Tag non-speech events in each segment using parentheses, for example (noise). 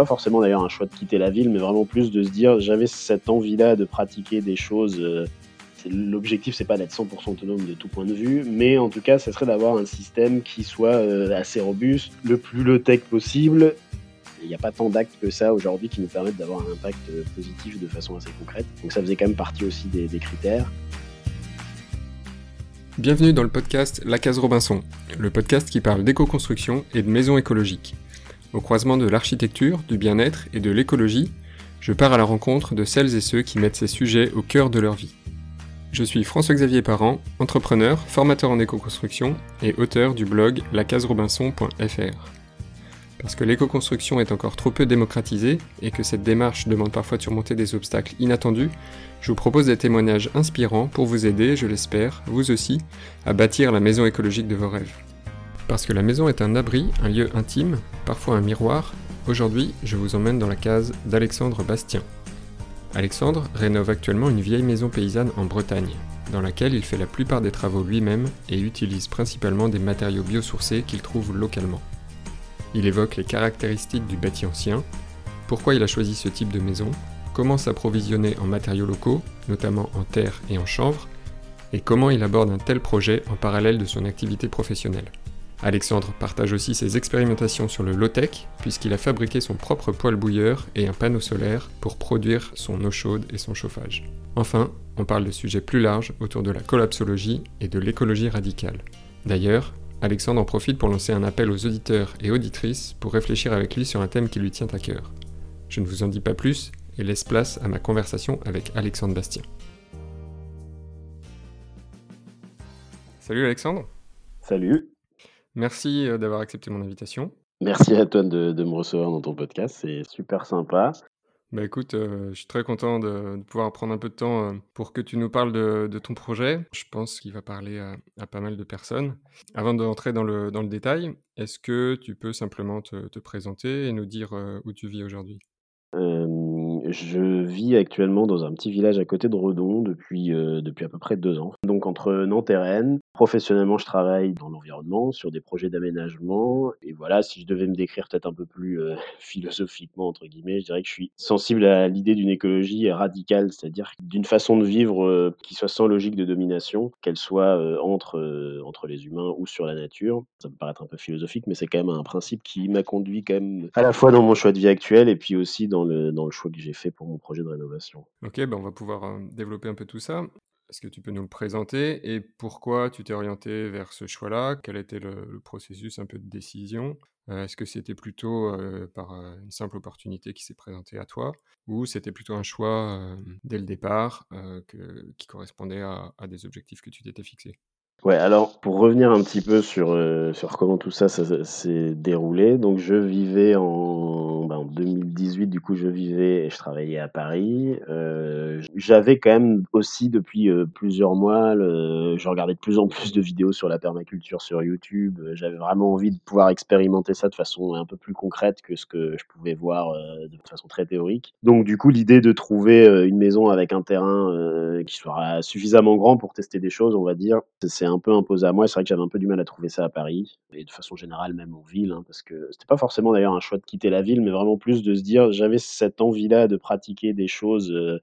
pas forcément d'ailleurs un choix de quitter la ville, mais vraiment plus de se dire j'avais cette envie-là de pratiquer des choses. Euh, l'objectif, c'est pas d'être 100% autonome de tout point de vue, mais en tout cas, ça serait d'avoir un système qui soit euh, assez robuste, le plus low-tech possible. Il n'y a pas tant d'actes que ça aujourd'hui qui nous permettent d'avoir un impact euh, positif de façon assez concrète. Donc ça faisait quand même partie aussi des, des critères. Bienvenue dans le podcast La Case Robinson, le podcast qui parle d'éco-construction et de maisons écologiques. Au croisement de l'architecture, du bien-être et de l'écologie, je pars à la rencontre de celles et ceux qui mettent ces sujets au cœur de leur vie. Je suis François-Xavier Parent, entrepreneur, formateur en éco-construction et auteur du blog lacaserobinson.fr. Parce que l'éco-construction est encore trop peu démocratisée et que cette démarche demande parfois de surmonter des obstacles inattendus, je vous propose des témoignages inspirants pour vous aider, je l'espère, vous aussi, à bâtir la maison écologique de vos rêves. Parce que la maison est un abri, un lieu intime, parfois un miroir, aujourd'hui je vous emmène dans la case d'Alexandre Bastien. Alexandre rénove actuellement une vieille maison paysanne en Bretagne, dans laquelle il fait la plupart des travaux lui-même et utilise principalement des matériaux biosourcés qu'il trouve localement. Il évoque les caractéristiques du bâti ancien, pourquoi il a choisi ce type de maison, comment s'approvisionner en matériaux locaux, notamment en terre et en chanvre, et comment il aborde un tel projet en parallèle de son activité professionnelle. Alexandre partage aussi ses expérimentations sur le low-tech, puisqu'il a fabriqué son propre poêle bouilleur et un panneau solaire pour produire son eau chaude et son chauffage. Enfin, on parle de sujets plus larges autour de la collapsologie et de l'écologie radicale. D'ailleurs, Alexandre en profite pour lancer un appel aux auditeurs et auditrices pour réfléchir avec lui sur un thème qui lui tient à cœur. Je ne vous en dis pas plus et laisse place à ma conversation avec Alexandre Bastien. Salut Alexandre. Salut. Merci euh, d'avoir accepté mon invitation. Merci à toi de, me recevoir dans ton podcast, c'est super sympa. Bah écoute, euh, je suis très content de, pouvoir prendre un peu de temps euh, pour que tu nous parles de, ton projet. Je pense qu'il va parler à, pas mal de personnes. Avant d'entrer dans le, dans le détail, est-ce que tu peux simplement te, présenter et nous dire où tu vis aujourd'hui? Je vis actuellement dans un petit village à côté de Redon depuis, depuis à peu près deux ans. Donc entre Nantes et Rennes, Professionnellement, je travaille dans l'environnement, sur des projets d'aménagement. Et voilà, si je devais me décrire peut-être un peu plus euh, (laughs) philosophiquement, entre guillemets, je dirais que je suis sensible à l'idée d'une écologie radicale, c'est-à-dire d'une façon de vivre euh, qui soit sans logique de domination, qu'elle soit euh, entre, entre les humains ou sur la nature. Ça peut paraître un peu philosophique, mais c'est quand même un principe qui m'a conduit quand même à la fois dans mon choix de vie actuel et puis aussi dans le, dans le choix que j'ai fait pour mon projet de rénovation. Ok, ben on va pouvoir développer un peu tout ça. Est-ce que tu peux nous le présenter et pourquoi tu t'es orienté vers ce choix-là? Quel était le, processus un peu de décision? Euh, Est-ce que c'était plutôt euh, par euh, une simple opportunité qui s'est présentée à toi ou c'était plutôt un choix dès le départ qui correspondait à, des objectifs que tu t'étais fixés? Ouais, alors pour revenir un petit peu sur, sur comment tout ça, s'est déroulé, donc je vivais en 2018, du coup je vivais et je travaillais à Paris. Euh, j'avais quand même aussi depuis euh, plusieurs mois, je regardais de plus en plus de vidéos sur la permaculture sur YouTube. J'avais vraiment envie de pouvoir expérimenter ça de façon un peu plus concrète que ce que je pouvais voir de façon très théorique. Donc du coup l'idée de trouver une maison avec un terrain qui soit suffisamment grand pour tester des choses, on va dire, c'est un peu imposé à moi. C'est vrai que j'avais un peu du mal à trouver ça à Paris et de façon générale même en ville, hein, parce que c'était pas forcément d'ailleurs un choix de quitter la ville, mais vraiment plus de se dire j'avais cette envie-là de pratiquer des choses euh,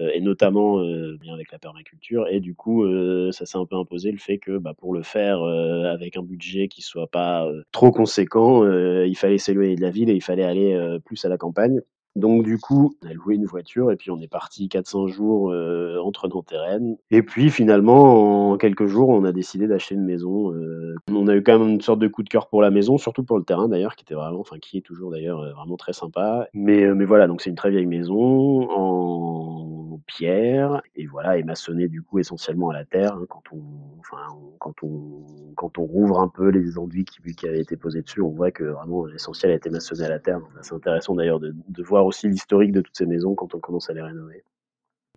euh, et notamment euh, bien avec la permaculture et du coup ça s'est un peu imposé le fait que bah, pour le faire avec un budget qui soit pas trop conséquent, il fallait s'éloigner de la ville et il fallait aller plus à la campagne. Donc du coup, on a loué une voiture et puis on est parti 400 jours euh, entre Nantes et. Et puis finalement, en quelques jours, on a décidé d'acheter une maison. Euh, on a eu quand même une sorte de coup de cœur pour la maison, surtout pour le terrain d'ailleurs, qui était vraiment, enfin qui est toujours d'ailleurs euh, vraiment très sympa. Mais, mais voilà, donc c'est une très vieille maison en pierre et voilà, et maçonnée du coup essentiellement à la terre. Hein, quand on, enfin, quand on, quand on rouvre un peu les enduits qui, qui avaient été posés dessus, on voit que vraiment l'essentiel a été maçonné à la terre. C'est intéressant d'ailleurs de, de voir aussi l'historique de toutes ces maisons quand on commence à les rénover.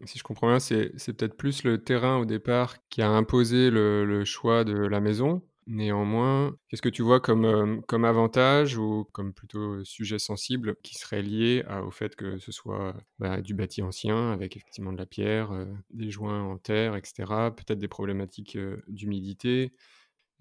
Si je comprends bien, c'est peut-être plus le terrain au départ qui a imposé le, choix de la maison. Néanmoins, qu'est-ce que tu vois comme, euh, avantage ou comme plutôt sujet sensible qui serait lié au fait que ce soit bah, du bâti ancien avec effectivement de la pierre, euh, des joints en terre, etc. Peut-être des problématiques euh, d'humidité?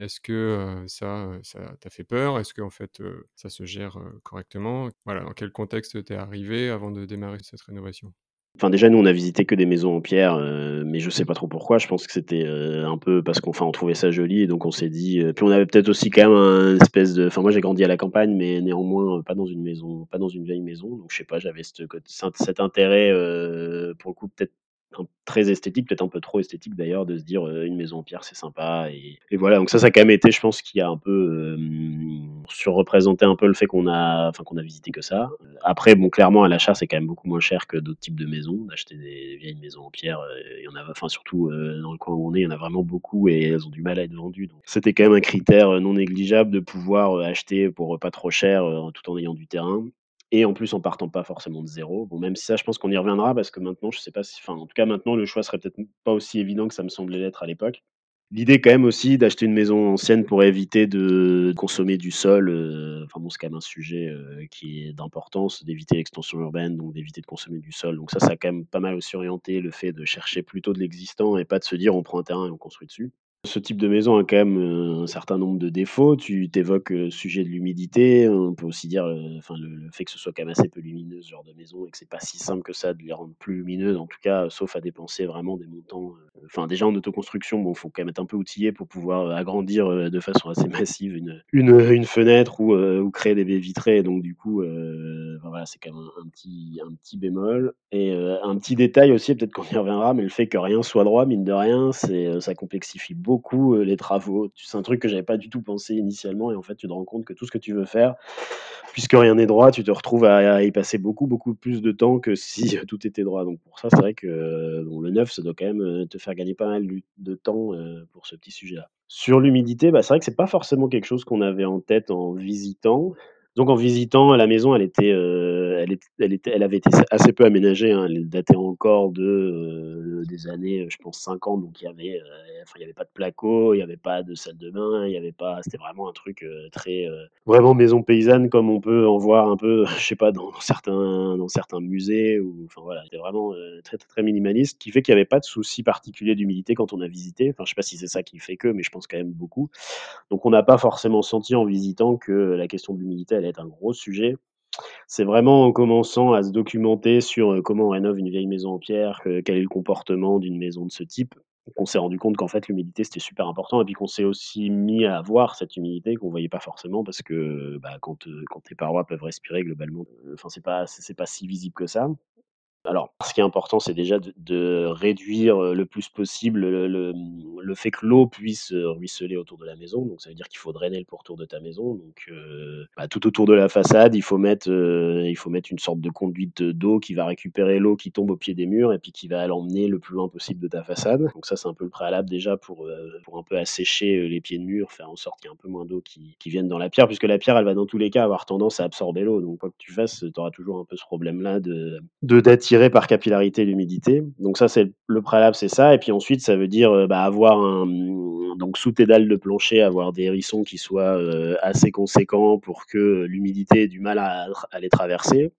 Est-ce que, ça, ça t'a fait peur? Est-ce qu'en fait, ça se gère, correctement? Voilà, dans quel contexte tu es arrivé avant de démarrer cette rénovation? Enfin, déjà, nous, on a visité que des maisons en pierre, heu, mais je sais pas trop pourquoi. Je pense que c'était, heu, un peu parce qu'on on trouvait ça joli et donc on s'est dit, heu puis on avait peut-être aussi quand même un espèce de enfin, moi, j'ai grandi à la campagne, mais néanmoins, pas dans une maison pas dans une vieille maison, donc je sais pas, j'avais côt cet intérêt, pour le coup, peut-être très esthétique, peut-être un peu trop esthétique d'ailleurs, de se dire, une maison en pierre, c'est sympa et voilà, donc ça, ça a quand même été, je pense, qui a un peu, hem, surreprésenté un peu le fait qu'on a enfin, qu'on a visité que ça. Après, bon, clairement, à l'achat, c'est quand même beaucoup moins cher que d'autres types de maisons. D'acheter des vieilles maisons en pierre, il y en a enfin, surtout, dans le coin où on est, il y en a vraiment beaucoup et elles ont du mal à être vendues, donc c'était quand même un critère, non négligeable de pouvoir, acheter pour, pas trop cher, tout en ayant du terrain et en plus en partant pas forcément de zéro. Bon, même si ça, je pense qu'on y reviendra parce que maintenant, je sais pas si enfin, en tout cas, maintenant, le choix serait peut-être pas aussi évident que ça me semblait l'être à l'époque. L'idée quand même aussi d'acheter une maison ancienne pour éviter de consommer du sol, heu, enfin bon, c'est quand même un sujet, heu, qui est d'importance, d'éviter l'extension urbaine, donc d'éviter de consommer du sol. Donc ça, ça a quand même pas mal aussi orienté le fait de chercher plutôt de l'existant et pas de se dire: «On prend un terrain et on construit dessus». Ce type de maison a quand même, heu, un certain nombre de défauts. Tu tu évoques, le sujet de l'humidité. On peut aussi dire, heu, enfin le fait que ce soit quand même assez peu lumineux, ce genre de maison et que c'est pas si simple que ça de les rendre plus lumineuses, en tout cas, sauf à dépenser vraiment des montants, enfin déjà en autoconstruction, bon, faut quand même être un peu outillé pour pouvoir, agrandir, de façon assez (laughs) massive une une, une fenêtre ou, créer des baies vitrées. Donc du coup, voilà, c'est quand même un petit un petit bémol et un petit détail aussi, peut-être qu'on y reviendra, mais le fait que rien soit droit, mine de rien, ça complexifie beaucoup, heu, les travaux. C'est un truc que j'avais pas du tout pensé initialement et en fait, tu te rends compte que tout ce que tu veux faire, puisque rien n'est droit, tu te retrouves à y passer beaucoup, beaucoup plus de temps que (laughs) si tout était droit. Donc pour ça, c'est vrai que, bon, le neuf, ça doit quand même, te faire gagner pas mal de temps, pour ce petit sujet-là. Sur l'humidité, bah, c'est vrai que c'est pas forcément quelque chose qu'on avait en tête en visitant. Donc en visitant, la maison, elle était, heu, elle ét elle était elle avait été assez peu aménagée, hein. Elle datait encore de, heu, des années, je pense 50, donc il y avait, enfin, il y avait pas de placo, il y avait pas de salle de bain, il y avait pas c'était vraiment un truc, très, vraiment maison paysanne comme on peut en voir un peu, (laughs) je sais pas, dans certains dans certains musées ou enfin voilà, c'était vraiment, très, très, très minimaliste, qui fait qu'il y avait pas de souci particulier d'humidité quand on a visité. Enfin, je sais pas si c'est ça qui fait que, mais je pense quand même beaucoup. Donc on n'a pas forcément senti en visitant que la question de l'humidité allait être un gros sujet. C'est vraiment en commençant à se documenter sur, heu, comment on rénove une vieille maison en pierre, quel est le comportement d'une maison de ce type, qu'on s'est rendu compte qu'en fait l'humidité c'était super important et puis qu'on s'est aussi mis à voir cette humidité qu'on voyait pas forcément parce que, bah, quand, heu, quand tes parois peuvent respirer globalement, heu, enfin c'est pas pas si visible que ça. Alors, ce qui est important, c'est déjà de réduire, le plus possible le fait que l'eau puisse, ruisseler autour de la maison. Donc ça veut dire qu'il faut drainer le pourtour de ta maison. Donc, bah, tout autour de la façade, il faut mettre, une sorte de conduite, d'eau qui va récupérer l'eau qui tombe au pied des murs et puis qui va l'emmener le plus loin possible de ta façade. Donc ça, c'est un peu le préalable déjà pour, un peu assécher, les pieds de mur, faire en sorte qu'il y ait un peu moins d'eau qui qui vienne dans la pierre, puisque la pierre, elle va dans tous les cas avoir tendance à absorber l'eau. Donc quoi que tu fasses, tu auras toujours un peu ce problème-là de de d'attirer par capillarité l'humidité. Donc ça, c'est le préalable, c'est ça. Et puis ensuite, ça veut dire, heu, bah, avoir un, donc sous tes dalles de plancher, avoir des hérissons qui soient, heu, assez conséquents pour que l'humidité ait du mal à les traverser.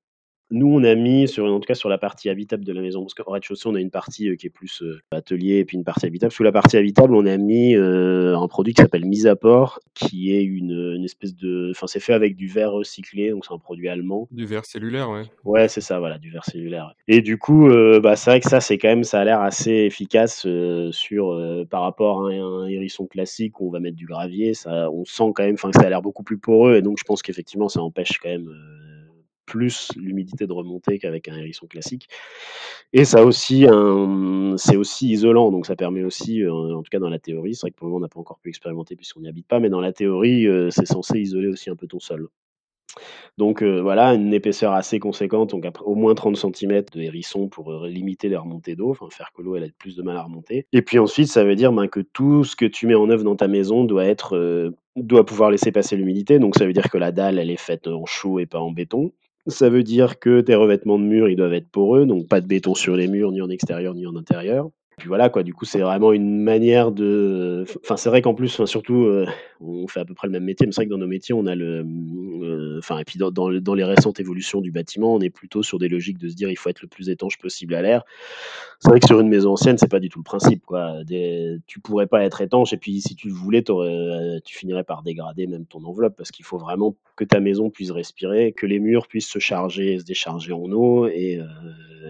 Nous, on a mis sur en tout cas sur la partie habitable de la maison, parce qu'au rez-de-chaussée, on a une partie, heu, qui est plus, heu, atelier et puis une partie habitable. Sous la partie habitable, on a mis, heu, un produit qui s'appelle Misapor, qui est une, une espèce de enfin, c'est fait avec du verre recyclé, donc c'est un produit allemand. Du verre cellulaire, ouais. Ouais, c'est ça, voilà, du verre cellulaire et du coup, bah, c'est vrai que ça, c'est quand même ça a l'air assez efficace, sur, par rapport à un un hérisson classique où on va mettre du gravier. Ça on sent quand même enfin, que ça a l'air beaucoup plus poreux et donc je pense qu'effectivement, ça empêche quand même, plus l'humidité de remonter qu'avec un hérisson classique et ça aussi c'est aussi isolant, donc ça permet aussi, heu, en tout cas dans la théorie, c'est vrai que pour le moment, on n'a pas encore pu expérimenter puisqu'on n'y habite pas, mais dans la théorie, heu, c'est censé isoler aussi un peu ton sol. Donc heu, voilà, une épaisseur assez conséquente, donc après au moins 30 centimètres de hérisson pour, limiter les remontées d'eau, faire que l'eau elle ait plus de mal à remonter et puis ensuite ça veut dire, ben, que tout ce que tu mets en œuvre dans ta maison doit être, doit pouvoir laisser passer l'humidité. Donc ça veut dire que la dalle elle est faite en chaux et pas en béton. Ça veut dire que tes revêtements de murs, ils doivent être poreux, donc pas de béton sur les murs, ni en extérieur, ni en intérieur. Puis voilà quoi, du coup, c'est vraiment une manière de enfin, c'est vrai qu'en plus, enfin, surtout, heu, on fait à peu près le même métier, mais c'est vrai que dans nos métiers, on a le, heu, enfin et puis dans dans les récentes évolutions du bâtiment, on est plutôt sur des logiques de se dire: «Il faut être le plus étanche possible à l'air». C'est vrai que sur une maison ancienne, c'est pas du tout le principe, quoi. Des tu pourrais pas être étanche et puis si tu le voulais, tu aurais tu finirais par dégrader même ton enveloppe parce qu'il faut vraiment que ta maison puisse respirer, que les murs puissent se charger et se décharger en eau et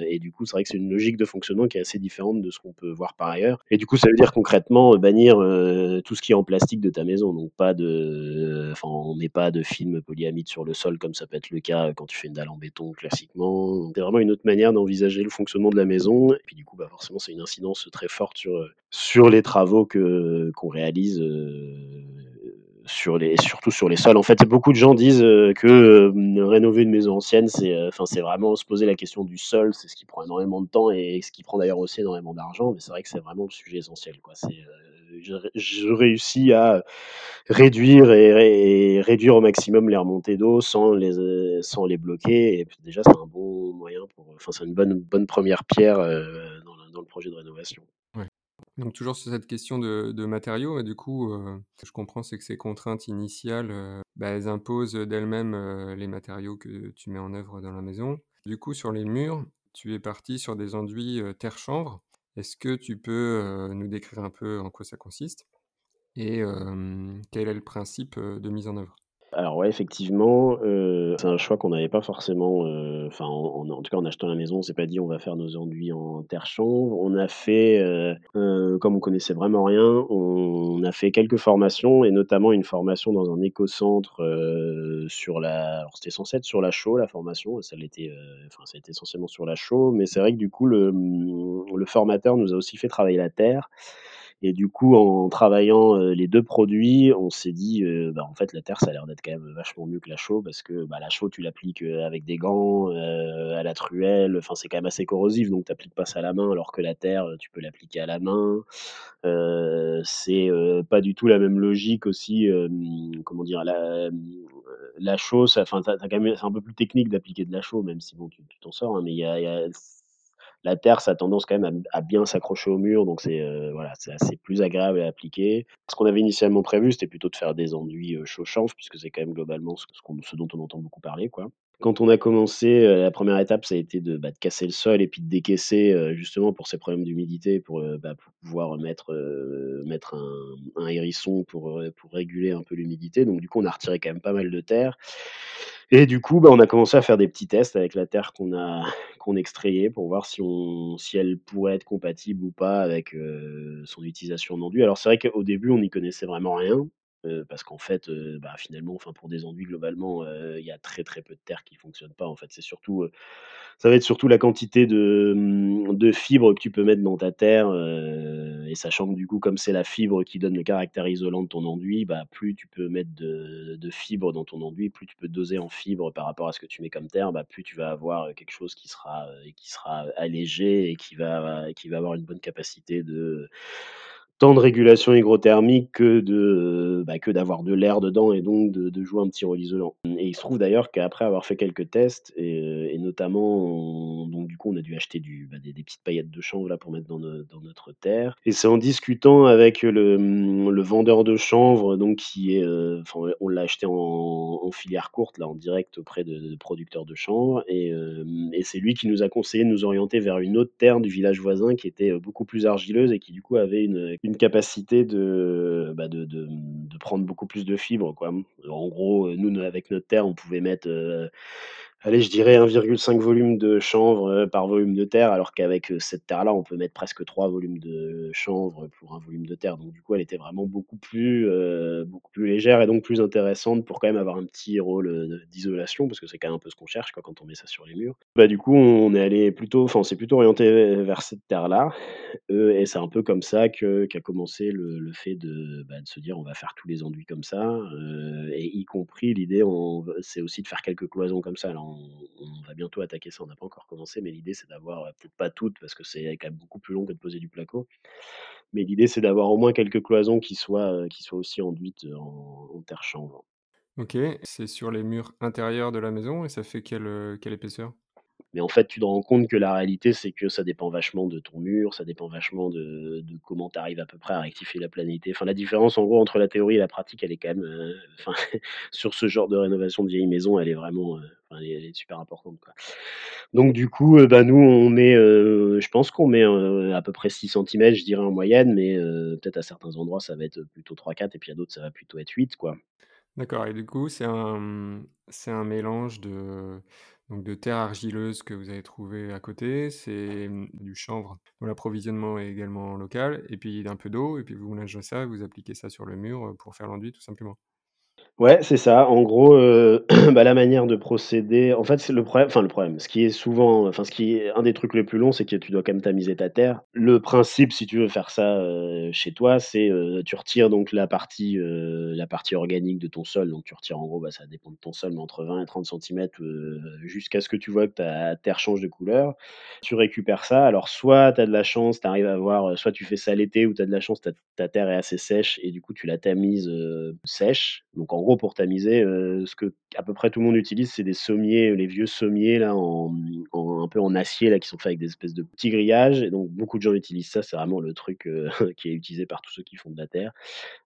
et du coup, c'est vrai que c'est une logique de fonctionnement qui est assez différente de ce qu'on peut voir par ailleurs. Et du coup, ça veut dire concrètement, heu, bannir, heu, tout ce qui est en plastique de ta maison, donc pas de enfin, on met pas de film polyamide sur le sol comme ça peut être le cas quand tu fais une dalle en béton classiquement. C'est vraiment une autre manière d'envisager le fonctionnement de la maison. Et puis du coup, bah, forcément, c'est une incidence très forte sur, sur les travaux que qu'on réalise, sur les surtout sur les sols. En fait, beaucoup de gens disent, heu, que, hem, rénover une maison ancienne, c'est, heu, enfin, vraiment se poser la question du sol, c'est ce qui prend énormément de temps et ce qui prend d'ailleurs aussi énormément d'argent, mais c'est vrai que c'est vraiment le sujet essentiel, quoi. C'est, je ré je réussis à réduire et ré et réduire au maximum les remontées d'eau sans les, sans les bloquer et déjà, c'est un bon moyen pour, enfin, c'est une bonne bonne 1re pierre, dans le projet de rénovation. Donc toujours sur cette question de matériaux et du coup, que je comprends, c'est que ces contraintes initiales, heu, bah, elles imposent d'elles-mêmes, heu, les matériaux que tu mets en œuvre dans la maison. Du coup, sur les murs, tu es parti sur des enduits, terre-chanvre. Est-ce que tu peux, nous décrire un peu en quoi ça consiste? Et quel est le principe, de mise en œuvre? Alors ouais, effectivement, heu, c'est un choix qu'on n'avait pas forcément, heu, enfin, en tout cas, en achetant la maison, on s'est pas dit: «On va faire nos enduits en terre-chanvre». On a fait, heu, comme on connaissait vraiment rien, on a fait quelques formations et notamment une formation dans un écocentre, sur la c'était censé être sur la chaux, la formation, ça l'était, enfin, ça a été essentiellement sur la chaux, mais c'est vrai que du coup, le, le formateur nous a aussi fait travailler la terre et du coup, en travaillant, heu, les 2 produits, on s'est dit, heu: «Bah, en fait, la terre, ça a l'air d'être quand même vachement mieux que la chaux» parce que, bah, la chaux, tu l'appliques, heu, avec des gants, à la truelle, enfin, c'est quand même assez corrosif, donc tu appliques pas ça à la main alors que la terre, tu peux l'appliquer à la main. C'est, pas du tout la même logique aussi, comment dire? La, la chaux, enfin, c'est un peu plus technique d'appliquer de la chaux, même si bon, tu t'en sors, hein, mais il y a la terre, ça a tendance quand même à bien s'accrocher au mur, donc c'est, heu, voilà, c'est assez plus agréable à appliquer. Ce qu'on avait initialement prévu, c'était plutôt de faire des enduits, chaux-chanvre puisque c'est quand même globalement ce ce dont on entend beaucoup parler, quoi. Quand on a commencé, heu, la 1re étape, ça a été de, bah, de casser le sol et puis de décaisser, heu, justement pour ces problèmes d'humidité, pour, heu, bah, pouvoir mettre, un hérisson pour, réguler un peu l'humidité, donc du coup, on a retiré quand même pas mal de terre. Et du coup, bah, on a commencé à faire des petits tests avec la terre qu'on a (laughs) qu'on extrayait pour voir si on elle pourrait être compatible ou pas avec, son utilisation en enduit. Alors c'est vrai qu'au début, on n'y connaissait vraiment rien, heu, parce qu'en fait, heu, bah, finalement, pour des enduits, globalement, heu, il y a très, très peu de terre qui fonctionne pas, en fait. C'est surtout, ça va être surtout la quantité de, mmh, de fibres que tu peux mettre dans ta terre, et sachant que du coup, comme c'est la fibre qui donne le caractère isolant de ton enduit, bah, plus tu peux mettre de fibres dans ton enduit, plus tu peux doser en fibres par rapport à ce que tu mets comme terre, bah, plus tu vas avoir quelque chose qui sera, qui sera allégé et qui va qui va avoir une bonne capacité de tant de régulation hygrothermique que de, bah, que d'avoir de l'air dedans et donc de jouer un petit rôle isolant. Et il se trouve d'ailleurs qu'après avoir fait quelques tests et et notamment, donc du coup, on a dû acheter bah, des petites paillettes de chanvre là pour mettre dans no dans notre terre. Et c'est en discutant avec le, vendeur de chanvre donc qui est, heu, enfin, on l'a acheté en filière courte là, en direct auprès de de producteurs de chanvre. Et hem et c'est lui qui nous a conseillé de nous orienter vers une autre terre du village voisin qui était, beaucoup plus argileuse et qui du coup avait une capacité de, bah, de de, prendre beaucoup plus de fibres, quoi. En gros, nous, avec notre terre, on pouvait mettre, heu, allez, je dirais 1,5 volume de chanvre, heu, par volume de terre, alors qu'avec, heu, cette terre-là, on peut mettre presque 3 volumes de chanvre pour 1 volume de terre, donc du coup, elle était vraiment beaucoup plus, heu, beaucoup plus légère et donc plus intéressante pour quand même avoir un petit rôle, d'isolation parce que c'est quand même un peu ce qu'on cherche, quand on met ça sur les murs. Bah, du coup, on est allé plutôt enfin, on s'est plutôt orienté vers cette terre-là, et c'est un peu comme ça que qu'a commencé le fait de, bah, de se dire: «On va faire tous les enduits comme ça», et y compris l'idée, c'est aussi de faire quelques cloisons comme ça. On va bientôt attaquer ça, on n'a pas encore commencé, mais l'idée, c'est d'avoir, peut-être pas toutes parce que c'est quand même beaucoup plus long que de poser du placo, mais l'idée, c'est d'avoir au moins quelques cloisons qui soient, soient aussi enduites en en terre-chanvre. OK, c'est sur les murs intérieurs de la maison et ça fait quelle épaisseur? Mais en fait, tu te rends compte que la réalité, c'est que ça dépend vachement de ton mur, ça dépend vachement de, comment tu arrives à peu près à rectifier la planité. Enfin, la différence, en gros, entre la théorie et la pratique, elle est quand même, euh, enfin, (laughs) sur ce genre de rénovation de vieilles maisons, elle est vraiment, euh, elle est, super importante. Donc, du coup, euh, bah, nous, on met, je pense qu'on met à peu près 6 cm, je dirais en moyenne, mais peut-être à certains endroits, ça va être plutôt 3-4, et puis à d'autres, ça va plutôt être 8, quoi. D'accord et du coup, c'est un, c'est un mélange de donc de terre argileuse que vous avez trouvé à côté, c'est, mmh, du chanvre dont l'approvisionnement est également local et puis d'un peu d'eau et puis vous mélangez ça, vous appliquez ça sur le mur, heu, pour faire l'enduit tout simplement? Ouais, c'est ça. En gros, heu, (clears throat) bah, la manière de procéder en fait, c'est le problème enfin le problème, ce qui est souvent enfin ce qui est un des trucs les plus longs, c'est que tu dois quand même tamiser ta terre. Le principe, si tu veux faire ça, heu, chez toi, c'est, heu, tu retires donc la partie, heu, la partie organique de ton sol, donc tu retires en gros, bah, ça dépend de ton sol, mais entre 20 et 30 centimètres, heu, jusqu'à ce que tu vois que ta terre change de couleur. Tu récupères ça, alors soit tu as de la chance, tu arrives à avoir, heu, soit tu fais ça l'été ou tu as de la chance, ta terre est assez sèche et du coup tu la tamises, sèche. Donc en pour tamiser, heu, ce que à peu près tout le monde utilise, c'est des sommiers, les vieux sommiers là en, un peu en acier là qui sont faits avec des espèces de petits grillages et donc beaucoup de gens utilisent ça, c'est vraiment le truc, heu, (laughs) qui est utilisé par tous ceux qui font de la terre.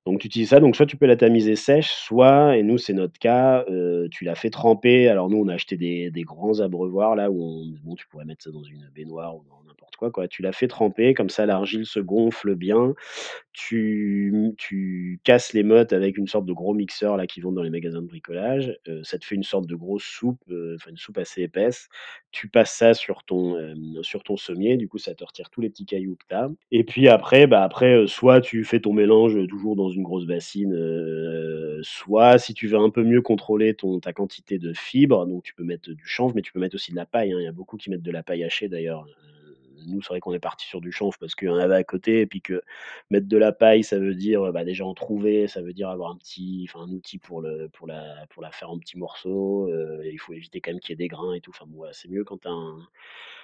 Donc tu utilises ça, donc soit tu peux la tamiser sèche, soit et nous c'est notre cas, tu la fais tremper. Alors nous on a acheté des grands abreuvoirs là où on bon tu pourrais mettre ça dans une baignoire ou dans n'importe quoi, quoi. Tu la fais tremper, comme ça l'argile se gonfle bien. Tu, tu casses les mottes avec une sorte de gros mixeur là qui vendent dans les magasins de bricolage, ça te fait une sorte de grosse soupe, enfin une soupe assez épaisse. Tu passes ça sur ton, sur ton sommier, du coup ça te retire tous les petits cailloux que tu as et puis après, bah, après, soit tu fais ton mélange, toujours dans une grosse bassine, soit si tu veux un peu mieux contrôler ton ta quantité de fibres, donc tu peux mettre du chanvre, mais tu peux mettre aussi de la paille, hein. Il y a beaucoup qui mettent de la paille hachée d'ailleurs, nous c'est vrai qu'on est partis sur du chanvre parce qu'il y en avait à côté et puis que mettre de la paille, ça veut dire, bah, déjà en trouver, ça veut dire avoir un petit enfin un outil pour le pour la pour la faire en petits morceaux, et il faut éviter quand même qu'il y ait des grains et tout. Enfin c'est mieux quand tu as un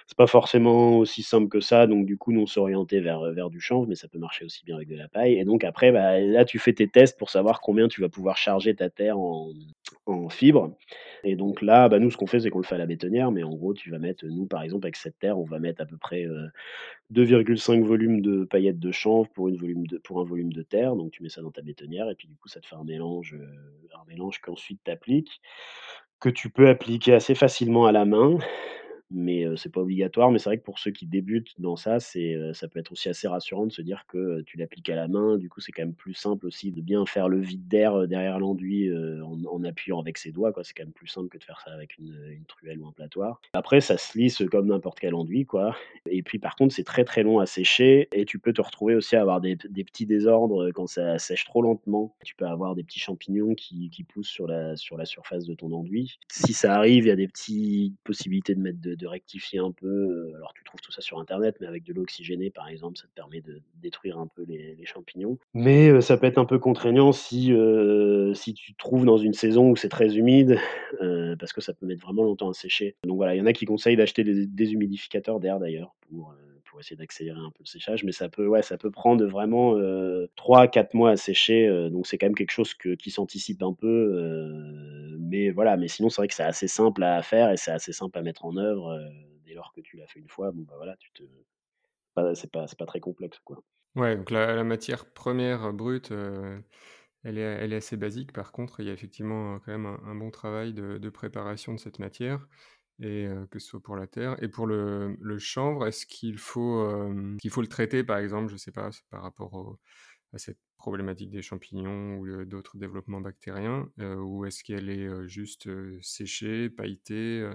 c'est pas forcément aussi simple que ça, donc du coup, nous, on s'est orientés vers, vers du chanvre, mais ça peut marcher aussi bien avec de la paille et donc après, bah, là, tu fais tes tests pour savoir combien tu vas pouvoir charger ta terre en en fibres et donc là, bah, nous, ce qu'on fait, c'est qu'on le fait à la bétonnière, mais en gros, tu vas mettre nous, par exemple, avec cette terre, on va mettre à peu près, 2,5 volumes de paillettes de chanvre pour un volume de terre, donc tu mets ça dans ta bétonnière et puis, du coup, ça te fait un mélange, heu, un mélange qu'ensuite tu appliques, que tu peux appliquer assez facilement à la main mais heu, c'est pas obligatoire. Mais c'est vrai que pour ceux qui débutent dans ça, c'est, ça peut être aussi assez rassurant de se dire que, tu l'appliques à la main. Du coup, c'est quand même plus simple aussi de bien faire le vide d'air, derrière l'enduit, en appuyant avec ses doigts. C'est quand même plus simple que de faire ça avec une, truelle ou un platoir. Après, ça se lisse comme n'importe quel enduit, quoi. Et puis par contre, c'est très, très long à sécher et tu peux te retrouver aussi à avoir des petits désordres, quand ça sèche trop lentement. Tu peux avoir des petits champignons qui qui poussent sur la sur la surface de ton enduit. Si ça arrive, il y a des petites possibilités de mettre de de rectifier un peu, heu, alors tu trouves tout ça sur internet, mais avec de l'eau oxygénée, par exemple, ça te permet de détruire un peu les champignons. Mais heu, ça peut être un peu contraignant si, heu, si tu te trouves dans une saison où c'est très humide, (laughs) parce que ça peut mettre vraiment longtemps à sécher. Donc voilà, il y en a qui conseillent d'acheter des déshumidificateurs d'air d'ailleurs pour, pour essayer d'accélérer un peu le séchage, mais ça peut ouais, ça peut prendre vraiment, heu, 3-4 mois à sécher, heu, donc c'est quand même quelque chose que qui s'anticipe un peu, heu, mais voilà, mais sinon c'est vrai que c'est assez simple à faire et c'est assez simple à mettre en œuvre, heu, dès lors que tu l'as fait une fois, bon bah voilà, te c'est pas pas très complexe, quoi. Ouais, donc la matière première, brute, elle est elle est assez basique. Par contre, il y a effectivement, quand même un bon travail de préparation de cette matière et que ce soit pour la terre et pour le chanvre, est-ce qu'il faut, qu'il faut le traiter, par exemple, je sais pas, par rapport au à cette problématique des champignons ou, d'autres développements bactériens? Ou est-ce qu'elle est, juste, séchée, pailletée,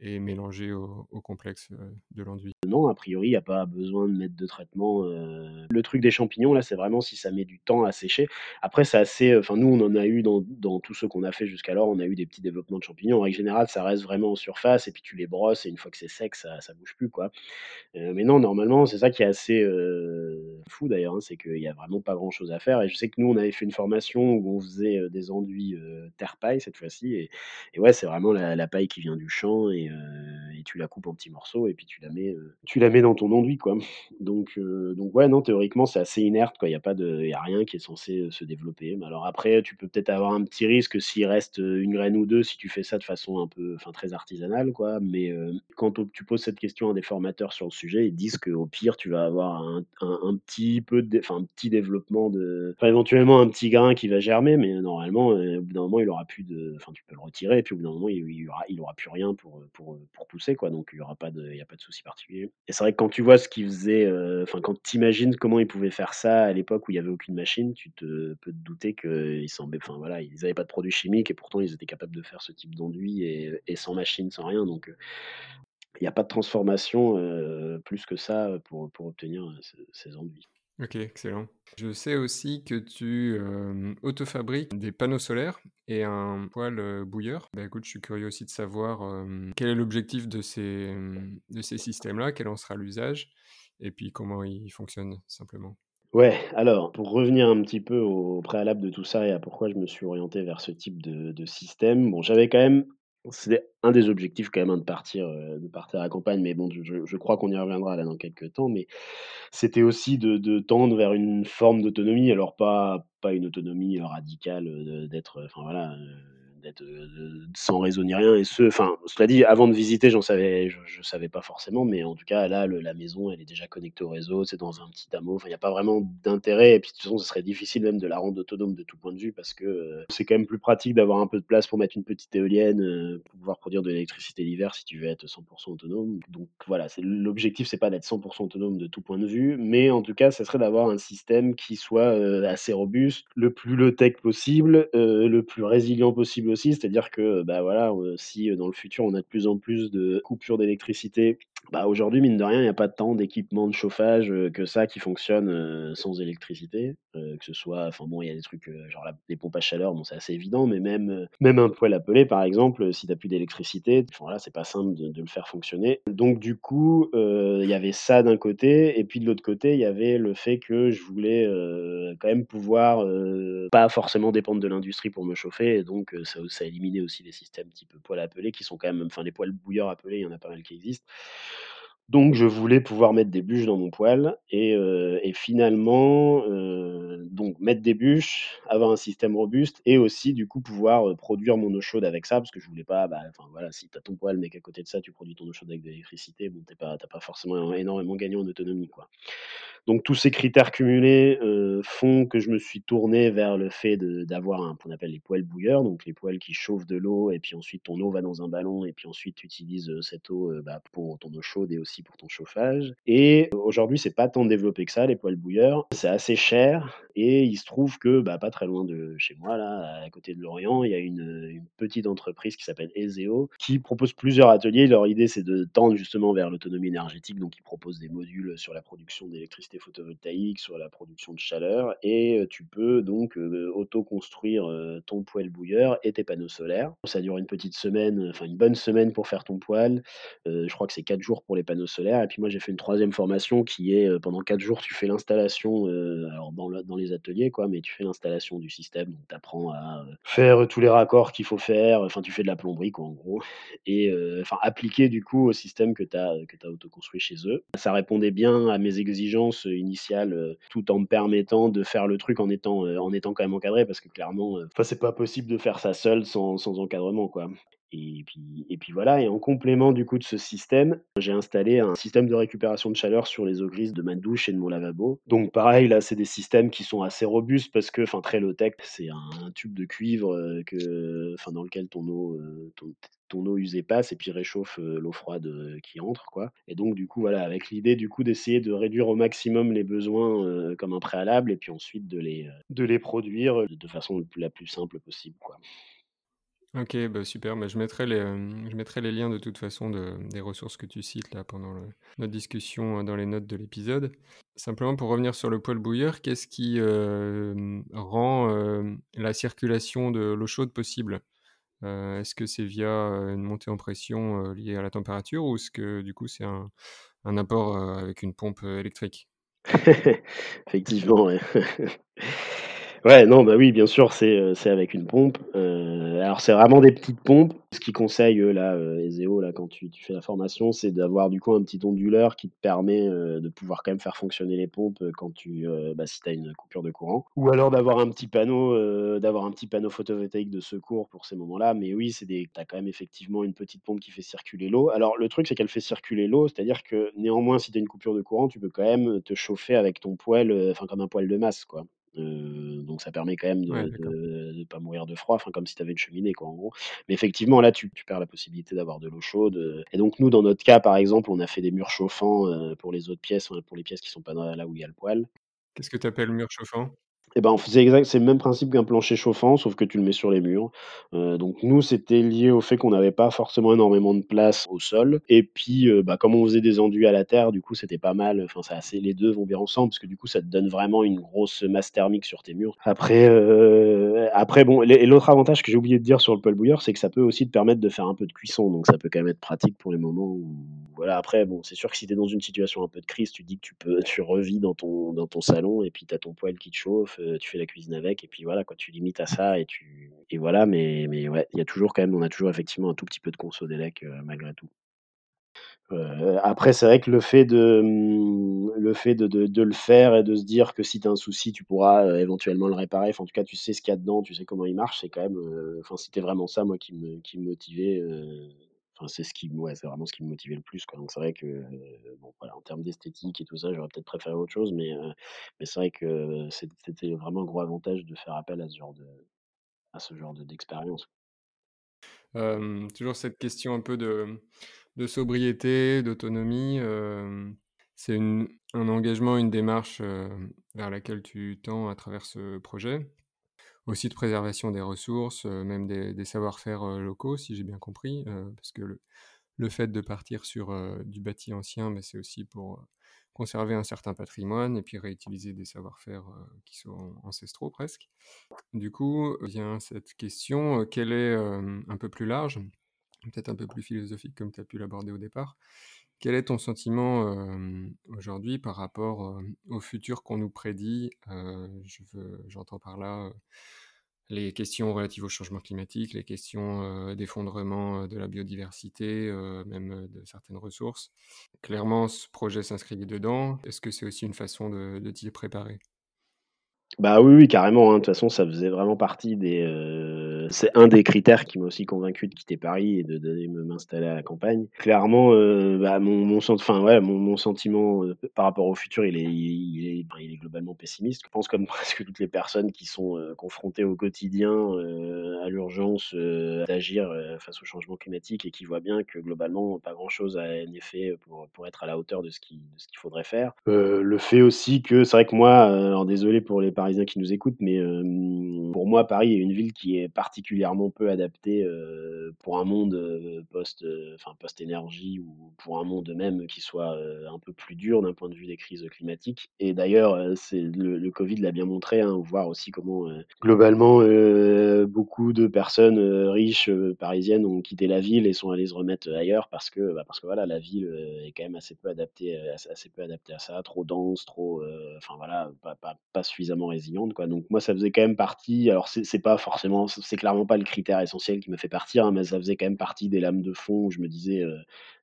et mélangée au complexe, de l'enduit? A priori, il y a pas besoin de mettre de traitement, heu, le truc des champignons là, c'est vraiment si ça met du temps à sécher. Après c'est assez, heu, enfin nous on en a eu dans tous ceux qu'on a fait jusqu'alors, on a eu des petits développements de champignons. En règle générale, ça reste vraiment en surface et puis tu les brosses et une fois que c'est sec, ça ça bouge plus, quoi. Heu, mais non, normalement, c'est ça qui est assez, fou d'ailleurs, hein, c'est qu'il y a vraiment pas grand chose à faire et je sais que nous, on avait fait une formation où on faisait, des enduits, heu, terre-paille cette fois-ci et ouais, c'est vraiment la paille qui vient du champ et et tu la coupes en petits morceaux et puis tu la mets, tu la mets dans ton enduit, quoi. Donc, euh, donc ouais, non, théoriquement, c'est assez inerte, quoi. Il y a pas de, y a rien qui est censé euh, se développer. Mais alors après, tu peux peut-être avoir un petit risque s'il reste euh, une graine ou deux, si tu fais ça de façon un peu, enfin très artisanale, quoi. Mais euh, quand tu poses cette question à des formateurs sur le sujet, ils disent qu'au pire, tu vas avoir un, un- petit peu de, enfin un petit développement de, enfin éventuellement un petit grain qui va germer, mais normalement, euh, au bout d'un moment, il aura plus de, enfin tu peux le retirer, et puis au bout d'un moment, il, il aura, il aura plus rien pour, pour, pour pousser, quoi. Donc il y aura pas de, y a pas de souci particulier. Et c'est vrai que quand tu vois ce qu'ils faisaient, heu, enfin, quand tu imagines comment ils pouvaient faire ça à l'époque où il y avait aucune machine, tu te peux te douter qu'ils enfin, voilà, ils avaient pas de produits chimiques et pourtant ils étaient capables de faire ce type d'enduit et sans machine, sans rien donc heu, il y a pas de transformation, heu, plus que ça, pour obtenir, ces enduits. Ok, excellent. Je sais aussi que tu euh, autofabriques des panneaux solaires et un poêle euh, bouilleur. Bah écoute, je suis curieux aussi de savoir euh, quel est l'objectif de ces, euh, de ces systèmes-là, quel en sera l'usage, et puis comment ils fonctionnent simplement. Ouais, alors pour revenir un petit peu au préalable de tout ça et à pourquoi je me suis orienté vers ce type de de système, bon, j'avais quand même c'est un des objectifs quand même, hein, de partir, heu, de à la campagne, mais bon, je je crois qu'on y reviendra là dans quelques temps, mais C'était aussi de tendre vers une forme d'autonomie, alors pas pas une autonomie, heu, radicale, de d'être, enfin voilà, d'être, de sans réseau ni rien et ce enfin, cela dit, avant de visiter, j'en savais je je savais pas forcément, mais en tout cas, là, le la maison, elle est déjà connectée au réseau, c'est dans un petit hameau, enfin, il y a pas vraiment d'intérêt et puis de toute façon, ce serait difficile même de la rendre autonome de tout point de vue parce que, heu, c'est quand même plus pratique d'avoir un peu de place pour mettre une petite éolienne, heu, pour pouvoir produire de l'électricité l'hiver si tu veux être 100 autonome. Donc voilà, c'est l'objectif, c'est pas d'être 100 autonome de tout point de vue, mais en tout cas, ça serait d'avoir un système qui soit, heu, assez robuste, le plus low-tech possible, heu, le plus résilient possible C'est-à-dire que, bah, voilà, si, dans le futur, on a de plus en plus de coupures d'électricité, bah, aujourd'hui, mine de rien, il y a pas tant d'équipements de chauffage, heu, que ça qui fonctionnent, heu, sans électricité, heu, que ce soit enfin bon, il y a des trucs, genre la les pompes à chaleur, bon, c'est assez évident, mais même, même un poêle à peler, par exemple, si tu as plus d'électricité, voilà, c'est pas simple de le faire fonctionner. Donc du coup, il y avait ça d'un côté et puis de l'autre côté, il y avait le fait que je voulais, quand même pouvoir, pas forcément dépendre de l'industrie pour me chauffer et donc ça ça éliminait aussi les systèmes type poêle à peler qui sont quand même enfin les poêles bouilleurs à peler, il y en a pas mal qui existent. Donc je voulais pouvoir mettre des bûches dans mon poêle et et finalement, heu, donc mettre des bûches, avoir un système robuste et aussi du coup pouvoir, heu, produire mon eau chaude avec ça parce que je voulais pas, bah, enfin voilà, si tu as ton poêle mais qu'à côté de ça tu produis ton eau chaude avec de l'électricité, bon tu pas tu pas forcément énormément gagné en autonomie, quoi. Donc tous ces critères cumulés, heu, font que je me suis tourné vers le fait d'avoir un qu'on appelle les poêles bouilleurs, donc les poêles qui chauffent de l'eau et puis ensuite ton eau va dans un ballon et puis ensuite tu utilises, heu, cette eau, heu, bah, pour ton eau chaude et aussi pour ton chauffage et aujourd'hui, c'est pas tant développé que ça, les poêles bouilleurs. C'est assez cher et il se trouve que, bah, pas très loin de chez moi là, à côté de Lorient, il y a une, petite entreprise qui s'appelle Ezeo qui propose plusieurs ateliers. Leur idée, c'est de tendre justement vers l'autonomie énergétique, donc ils proposent des modules sur la production d'électricité photovoltaïque, sur la production de chaleur et tu peux donc, heu, auto-construire, ton poêle bouilleur et tes panneaux solaires. Ça dure une petite semaine, enfin une bonne semaine pour faire ton poêle. Je crois que c'est 4 jours pour les panneaux solaires et puis moi j'ai fait une troisième formation qui est, pendant 4 jours tu fais l'installation, alors dans dans les ateliers quoi, mais tu fais l'installation du système, donc tu apprends à, heu, faire tous les raccords qu'il faut faire, enfin tu fais de la plomberie quoi en gros (laughs) et heu, enfin appliquer du coup au système que tu as, as autoconstruit chez eux. Ça répondait bien à mes exigences, initiales, tout en me permettant de faire le truc en étant, en étant quand même encadré parce que clairement, c'est pas possible de faire ça seul sans encadrement quoi. Et puis et puis voilà et en complément du coup de ce système, j'ai installé un système de récupération de chaleur sur les eaux grises de ma douche et de mon lavabo. Donc pareil, là, c'est des systèmes qui sont assez robustes parce que enfin très low tech, c'est un tube de cuivre, heu, que enfin dans lequel ton eau, heu, ton eau usée passe et puis réchauffe, heu, l'eau froide, qui entre quoi. Et donc du coup voilà, avec l'idée du coup d'essayer de réduire au maximum les besoins, comme un préalable et puis ensuite de les, de les produire, de façon la plus simple possible quoi. Ok, bah super, bah je mettrai les, euh, je mettrai les liens de toute façon de, des ressources que tu cites là pendant notre discussion euh, dans les notes de l'épisode. Simplement pour revenir sur le poêle bouilleur, qu'est-ce qui euh, rend la circulation de l'eau chaude possible? Est-ce que c'est via une montée en pression liée à la température ou est-ce que du coup c'est un, apport avec une pompe électrique? (laughs) Effectivement. (laughs) Ouais, non, bah, oui, bien sûr, c'est, c'est avec une pompe. Heu, alors c'est vraiment des petites pompes. Ce qu'ils conseillent, eux, là, Ezeo, là, quand tu fais la formation, c'est d'avoir du coup un petit onduleur qui te permet, de pouvoir quand même faire fonctionner les pompes, quand tu, bah, si tu as une coupure de courant. Ou alors d'avoir un petit panneau, d'avoir un petit panneau photovoltaïque de secours pour ces moments-là. Mais oui, c'est des as quand même effectivement une petite pompe qui fait circuler l'eau. Alors le truc, c'est qu'elle fait circuler l'eau, c'est-à-dire que néanmoins, si tu as une coupure de courant, tu peux quand même te chauffer avec ton poêle, enfin comme un poêle de masse, quoi. Donc ça permet quand même de de pas mourir de froid, enfin comme si tu avais une cheminée quoi, en gros. Mais effectivement là, tu tu perds la possibilité d'avoir de l'eau chaude, heu et donc nous, dans notre cas, par exemple, on a fait des murs chauffants, heu, pour les autres pièces, enfin pour les pièces qui sont pas là où il y a le poêle. Qu'est-ce que tu appelles mur chauffant? Et ben, on faisait exact c'est le même principe qu'un plancher chauffant, sauf que tu le mets sur les murs. Heu, donc nous, c'était lié au fait qu'on n'avait pas forcément énormément de place au sol et puis, heu, bah, comme on faisait des enduits à la terre, du coup, c'était pas mal, enfin, c'est assez les 2 vont bien ensemble parce que du coup, ça te donne vraiment une grosse masse thermique sur tes murs. Après, heu, après bon, et l'autre avantage que j'ai oublié de dire sur le poêle bouilleur, c'est que ça peut aussi te permettre de faire un peu de cuisson, donc ça peut quand même être pratique pour les moments où voilà, après bon, c'est sûr que si tu es dans une situation un peu de crise, tu dis que tu peux tu revis dans ton dans ton salon et puis tu as ton poêle qui te chauffe, heu, tu fais la cuisine avec et puis voilà tu limites à ça et tu et voilà, mais mais ouais, il y a toujours quand même on a toujours effectivement un tout petit peu de conso d'élec, heu, malgré tout. Heu, après c'est vrai que le fait de, mmh, de le faire et de se dire que si tu as un souci, tu pourras, éventuellement le réparer, enfin en tout cas tu sais ce qu'il y a dedans, tu sais comment il marche, c'est quand même, enfin c'était vraiment ça moi qui me qui me motivait, enfin c'est ce qui ouais, c'est vraiment ce qui me motivait le plus. Donc c'est vrai que, heu, bon en termes d'esthétique et tout ça, j'aurais peut-être préféré autre chose, mais, heu, mais c'est vrai que c'ét c'était vraiment un gros avantage de faire appel à ce genre de à ce genre de d'expérience. Toujours cette question un peu de de sobriété, d'autonomie, c'est un engagement, une démarche, vers laquelle tu tends à travers ce projet? Aussi de préservation des ressources, heu, même des savoir-faire, heu, locaux, si j'ai bien compris, heu, parce que le fait de partir sur, du bâti ancien, c'est aussi pour, conserver un certain patrimoine et puis réutiliser des savoir-faire, qui sont ancestraux presque. Du coup, vient cette question, heu, quel est, un peu plus large, peut-être un peu plus philosophique comme tu as pu l'aborder au départ. Quel est ton sentiment, aujourd'hui par rapport, au futur qu'on nous prédit? Je j'entends par là, les questions relatives au changement climatique, les questions, d'effondrement, de la biodiversité, même, de certaines ressources. Clairement, ce projet s'inscrivait dedans. Est-ce que c'est aussi une façon de t'y préparer? Bah, oui, oui, carrément, hein. De toute façon, ça faisait vraiment partie des, c'est un des critères qui m'a aussi convaincu de quitter Paris et de m'installer à la campagne. Clairement, heu, bah, mon mon enfin, ouais, mon mon sentiment, heu, par rapport au futur, il est il est il est globalement pessimiste. Je pense comme (laughs) presque toutes les personnes qui sont, heu, confrontées au quotidien, heu, à l'urgence, d'agir, face au changement climatique et qui voient bien que globalement, pas grand chose a en effet pour pour être à la hauteur de ce qu'il faudrait faire. Le fait aussi que c'est vrai que moi, alors désolé pour les Parisiens qui nous écoutent, mais, pour moi, Paris est une ville qui est particulièrement peu adaptée, heu, pour un monde, heu, enfin post-énergie ou pour un monde même qui soit, un peu plus dur d'un point de vue des crises climatiques. Et d'ailleurs, c'est le covid l'a bien montré, hein, voir aussi comment, globalement, beaucoup de personnes, riches, parisiennes ont quitté la ville et sont allées se remettre, ailleurs parce que, bah, parce que voilà, la ville, est quand même assez peu adaptée, assez peu adaptée à ça, trop dense, trop, enfin voilà, pas suffisamment résiliente. Donc moi, ça faisait quand même partie alors c'est pas forcément c'est clairement pas le critère essentiel qui me fait partir, hein, mais ça faisait quand même partie des lames de fond où je me disais, heu: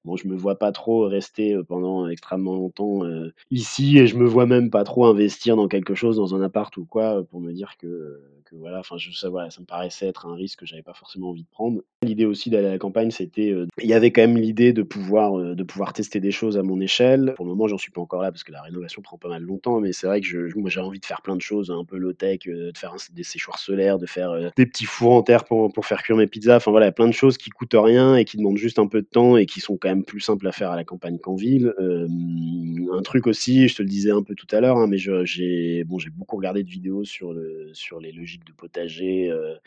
«Bon, je me vois pas trop rester, heu, pendant extrêmement longtemps, heu, ici et je me vois même pas trop investir dans quelque chose, dans un appart ou quoi, heu, pour me dire que, que voilà, enfin je ça voilà, ça me paraissait être un risque que j'avais pas forcément envie de prendre». L'idée aussi d'aller à la campagne, c'était, il y avait quand même l'idée de pouvoir, de pouvoir tester des choses à mon échelle. Pour le moment, j'en suis pas encore là parce que la rénovation prend pas mal longtemps, mais c'est vrai que je moi, j'ai envie de faire plein de choses un peu low tech, de faire des séchoirs solaires, de faire, des petits fours en terre pour pour faire cuire mes pizzas. Enfin voilà, plein de choses qui coûtent rien et qui demandent juste un peu de temps et qui sont quand plus simples à faire à la campagne qu'en ville. Hem, un truc aussi, je te le disais un peu tout à l'heure, hein, mais j'ai beaucoup regardé de vidéos sur le sur les logiques de potager, heu,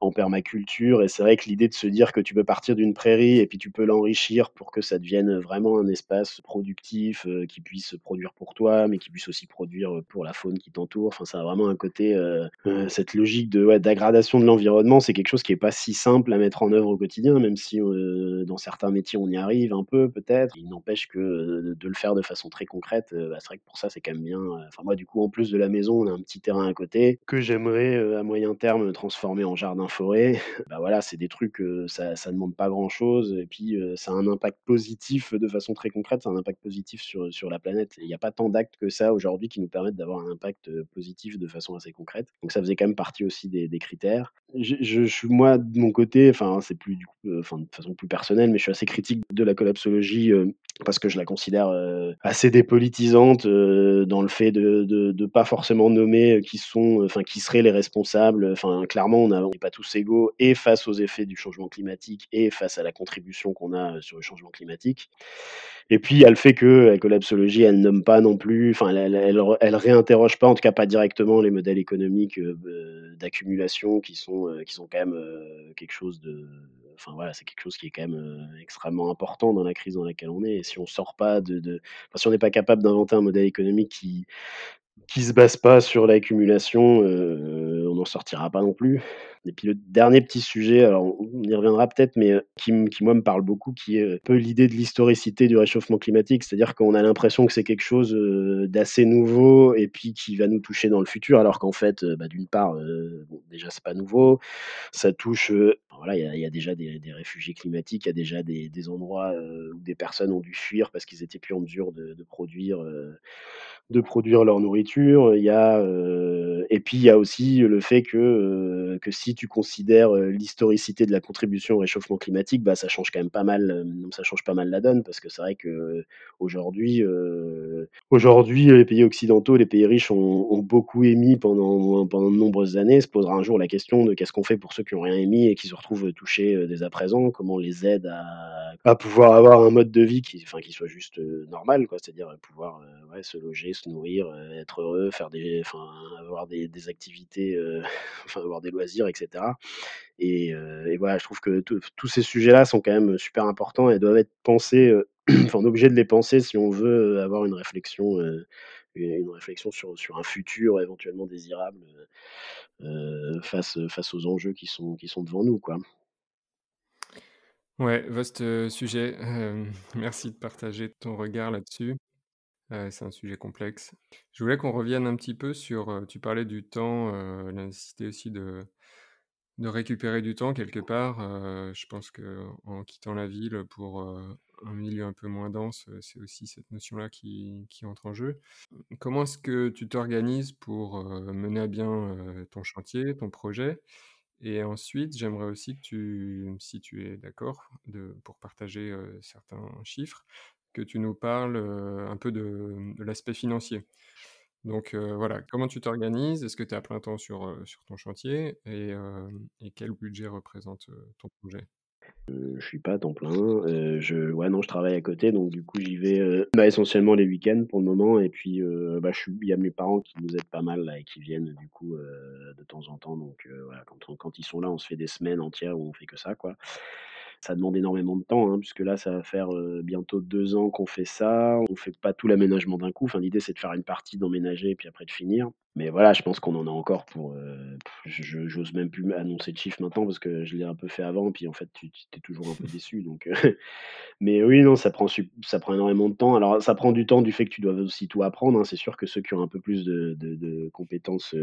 en permaculture et c'est vrai que l'idée de se dire que tu peux partir d'une prairie et puis tu peux l'enrichir pour que ça devienne, vraiment un espace productif, heu, qui puisse produire pour toi, mais qui puisse aussi produire, heu, pour la faune qui t'entoure. Enfin, ça a vraiment un côté, heu, cette logique de, ouais, dégradation de l'environnement, c'est quelque chose qui est pas si simple à mettre en œuvre au quotidien, même si, dans certains métiers, on y arrive un peu peut-être. Il n'empêche que, de le faire de façon très concrète, bah, c'est vrai que pour ça, c'est quand même bien, enfin moi, du coup, en plus de la maison, on a un petit terrain à côté que j'aimerais, à moyen terme, transformer en jardin forêt. (laughs) Bah, voilà, c'est des trucs, heu, ça ça demande pas grand chose et puis, heu, ça a un impact positif de façon très concrète, ça a un impact positif sur, sur la planète il y a pas tant d'actes que ça aujourd'hui qui nous permettent d'avoir un impact, heu, positif de façon assez concrète. Donc ça faisait quand même partie aussi des des critères. Je je moi de mon côté, enfin c'est plus enfin de façon plus personnelle, mais je suis assez critique de la collapsologie, heu, parce que je la considère, heu, assez dépolitisante, dans le fait de de de pas forcément nommer, qui sont, enfin qui seraient les responsables. Enfin clairement on n'est pas tous égaux et face aux effets du changement climatique et face à la contribution qu'on a, sur le changement climatique. Et puis il y a le fait que la collapsologie, elle nomme pas non plus, enfin elle elle elle réinterroge pas, en tout cas pas directement les modèles économiques, d'accumulation qui sont, heu, qui sont quand même, heu, quelque chose de enfin voilà, c'est quelque chose qui est quand même, heu, extrêmement important dans la crise dans laquelle on est. Et si on sort pas de de si on n'est pas capable d'inventer un modèle économique qui qui se base pas sur l'accumulation, on n'en sortira pas non plus. Et puis le dernier petit sujet, alors on y reviendra peut-être, mais, heu, qui qui moi me parle beaucoup, qui est, heu, un peu l'idée de l'historicité du réchauffement climatique. C'est-à-dire qu'on a l'impression que c'est quelque chose, heu, d'assez nouveau et puis qui va nous toucher dans le futur, alors qu'en fait, bah, d'une part, déjà c'est pas nouveau, ça touche, voilà, il y a déjà des réfugiés climatiques, il y a déjà des endroits, heu, où des personnes ont dû fuir parce qu'ils étaient plus en mesure de produire, heu, de produire leur nourriture. Il y a, heu et puis il y a aussi le fait que, que si tu considères, l'historicité de la contribution au réchauffement climatique, bah, ça change quand même pas mal, ça change pas mal la donne parce que c'est vrai qu'aujourd'hui, heu, aujourd'hui, les pays occidentaux, les pays riches ont beaucoup émis pendant pendant de nombreuses années. Se posera un jour la question de qu'est-ce qu'on fait pour ceux qui ont rien émis et qui se retrouvent touchés, heu, dès à présent? Comment les aide à pouvoir avoir un mode de vie qui enfin qui soit juste, heu, normal quoi, c'est-à-dire, heu, pouvoir, se loger, se nourrir, être heureux, faire des enfin avoir des des activités, (laughs) enfin avoir des loisirs et cetera. Et voilà, je trouve que tous ces sujets-là sont quand même, super importants et doivent être pensés, (clears throat) enfin on est obligé de les penser si on veut, avoir une réflexion, une réflexion sur sur un futur éventuellement désirable, heu heu, face, heu, face aux enjeux qui sont qui sont devant nous, quoi. Ouais, vaste, sujet, (laughs) merci de partager ton regard là-dessus. C'est un sujet complexe. Je voulais qu'on revienne un petit peu sur, tu parlais du temps, la nécessité aussi de de récupérer du temps quelque part. Je pense qu'en quittant la ville pour, un milieu un peu moins dense, c'est aussi cette notion-là qui entre en jeu. Comment est-ce que tu t'organises pour, mener à bien, ton chantier, ton projet? Et ensuite, j'aimerais aussi que tu, si tu es d'accord, pour partager, certains chiffres, que tu nous parles, un peu de de l'aspect financier. Donc, voilà, comment tu t'organises? Est-ce que tu es à plein temps sur, ton chantier? Et quel budget représente, ton projet? Heu, je suis pas à temps plein, heu, je ouais, non, je travaille à côté, donc du coup, j'y vais, heu, bah, essentiellement les week-ends pour le moment et puis, heu, bah, il y a mes parents qui nous aident pas mal là et qui viennent du coup, de temps en temps, donc voilà, quand quand ils sont là, on se fait des semaines entières où on fait que ça, quoi. Ça demande énormément de temps, hein, puisque là, ça va faire, bientôt 2 ans qu'on fait ça. On fait pas tout l'aménagement d'un coup. L'idée, c'est de faire une partie, d'emménager et puis après de finir. Mais voilà, je pense qu'on en a encore pour, je j'ose même plus annoncer de chiffre maintenant parce que je l'ai un peu fait avant, puis en fait, tu es toujours un peu déçu donc (laughs) mais oui, non, ça prend ça prend énormément de temps. Alors ça prend du temps du fait que tu dois aussi tout apprendre, hein. C'est sûr que ceux qui ont un peu plus de compétences,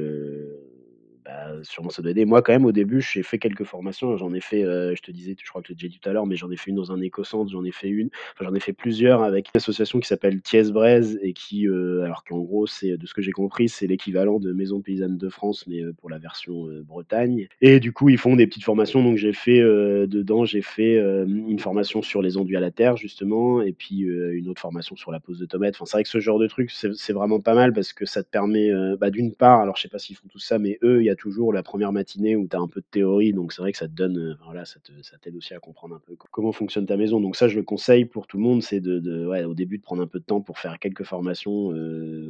bah, sûrement ça doit aider. Moi, quand même, au début, j'ai fait quelques formations. J'en ai fait, heu, je te disais, je crois que je l'ai dit tout à l'heure, mais j'en ai fait une dans un écocentre, j'en ai fait une enfin, j'en ai fait plusieurs avec une association qui s'appelle Thiès-Breiz et qui, heu, alors qu'en gros, c'est de ce que j'ai compris, c'est l'équivalent de Maison paysanne de France, mais, heu, pour la version, Bretagne et du coup, ils font des petites formations. Donc j'ai fait, dedans, j'ai fait, une formation sur les enduits à la terre justement et puis, une autre formation sur la pose de tomates. Enfin, c'est vrai que ce genre de truc, c'est vraiment pas mal parce que ça te permet, bah, d'une part, alors je sais pas s'ils font tous ça, mais eux, il y a toujours la première matinée où tu as un peu de théorie, donc c'est vrai que ça te donne, heu, voilà, ça t'aide aussi à comprendre un peu co comment fonctionne ta maison. Donc ça, je le conseille pour tout le monde, c'est de au début, de prendre un peu de temps pour faire quelques formations,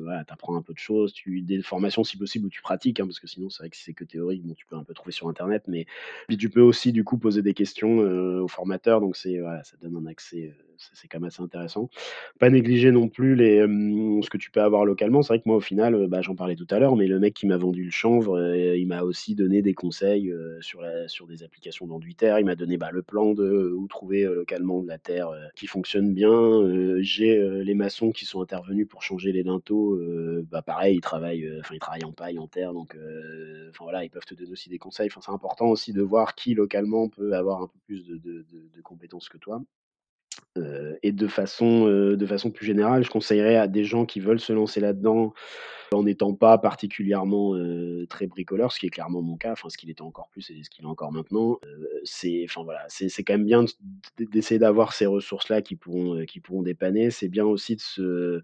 voilà, tu apprends un peu de choses, tu des formations si possible où tu pratiques, hein, parce que sinon, c'est vrai que c'est que théorique, bon, tu peux un peu trouver sur internet, mais puis tu peux aussi du coup poser des questions, heu, aux formateurs, donc ça donne un accès, c'est quand même assez intéressant. Pas négliger non plus les, ce que tu peux avoir localement. C'est vrai que moi, au final, bah, j'en parlais tout à l'heure, mais le mec qui m'a vendu le chanvre, il m'a aussi donné des conseils, heu, sur sur des applications d'enduitaire. Il m'a donné, bah, le plan de où trouver, heu, localement de la terre, qui fonctionne bien. J'ai, les maçons qui sont intervenus pour changer les linteaux, bah, pareil, ils travaillent, ils travaillent en paille, en terre, donc voilà, ils peuvent te donner aussi des conseils. C'est important aussi de voir qui localement peut avoir un peu plus de de compétences que toi. Heu et de façon, heu, de façon plus générale, je conseillerais à des gens qui veulent se lancer là-dedans, en n'étant pas particulièrement, heu, très bricoleur, ce qui est clairement mon cas, enfin ce qu'il était encore plus et ce qu'il est encore maintenant. C'est voilà, quand même bien d'essayer d'avoir ces ressources-là qui pourront, heu, qui pourront dépanner. C'est bien aussi de se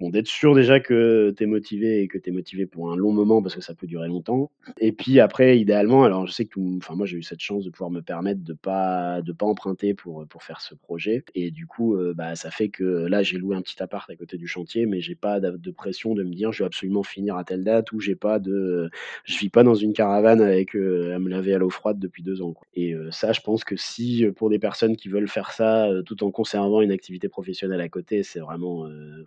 bon, d'être sûr déjà que tu es motivé et que tu es motivé pour un long moment parce que ça peut durer longtemps. Et puis après, idéalement, alors je sais que enfin moi j'ai eu cette chance de pouvoir me permettre de pas de pas emprunter pour, pour faire ce projet et du coup, heu, bah, ça fait que là, j'ai loué un petit appart à côté du chantier, mais j'ai pas de pression de me dire: «Je dois absolument finir à telle date» ou j'ai pas de je vis pas dans une caravane avec, heu, à me laver à l'eau froide depuis 2 ans. Et heu, ça, je pense que si, pour des personnes qui veulent faire ça, tout en conservant une activité professionnelle à côté, c'est vraiment,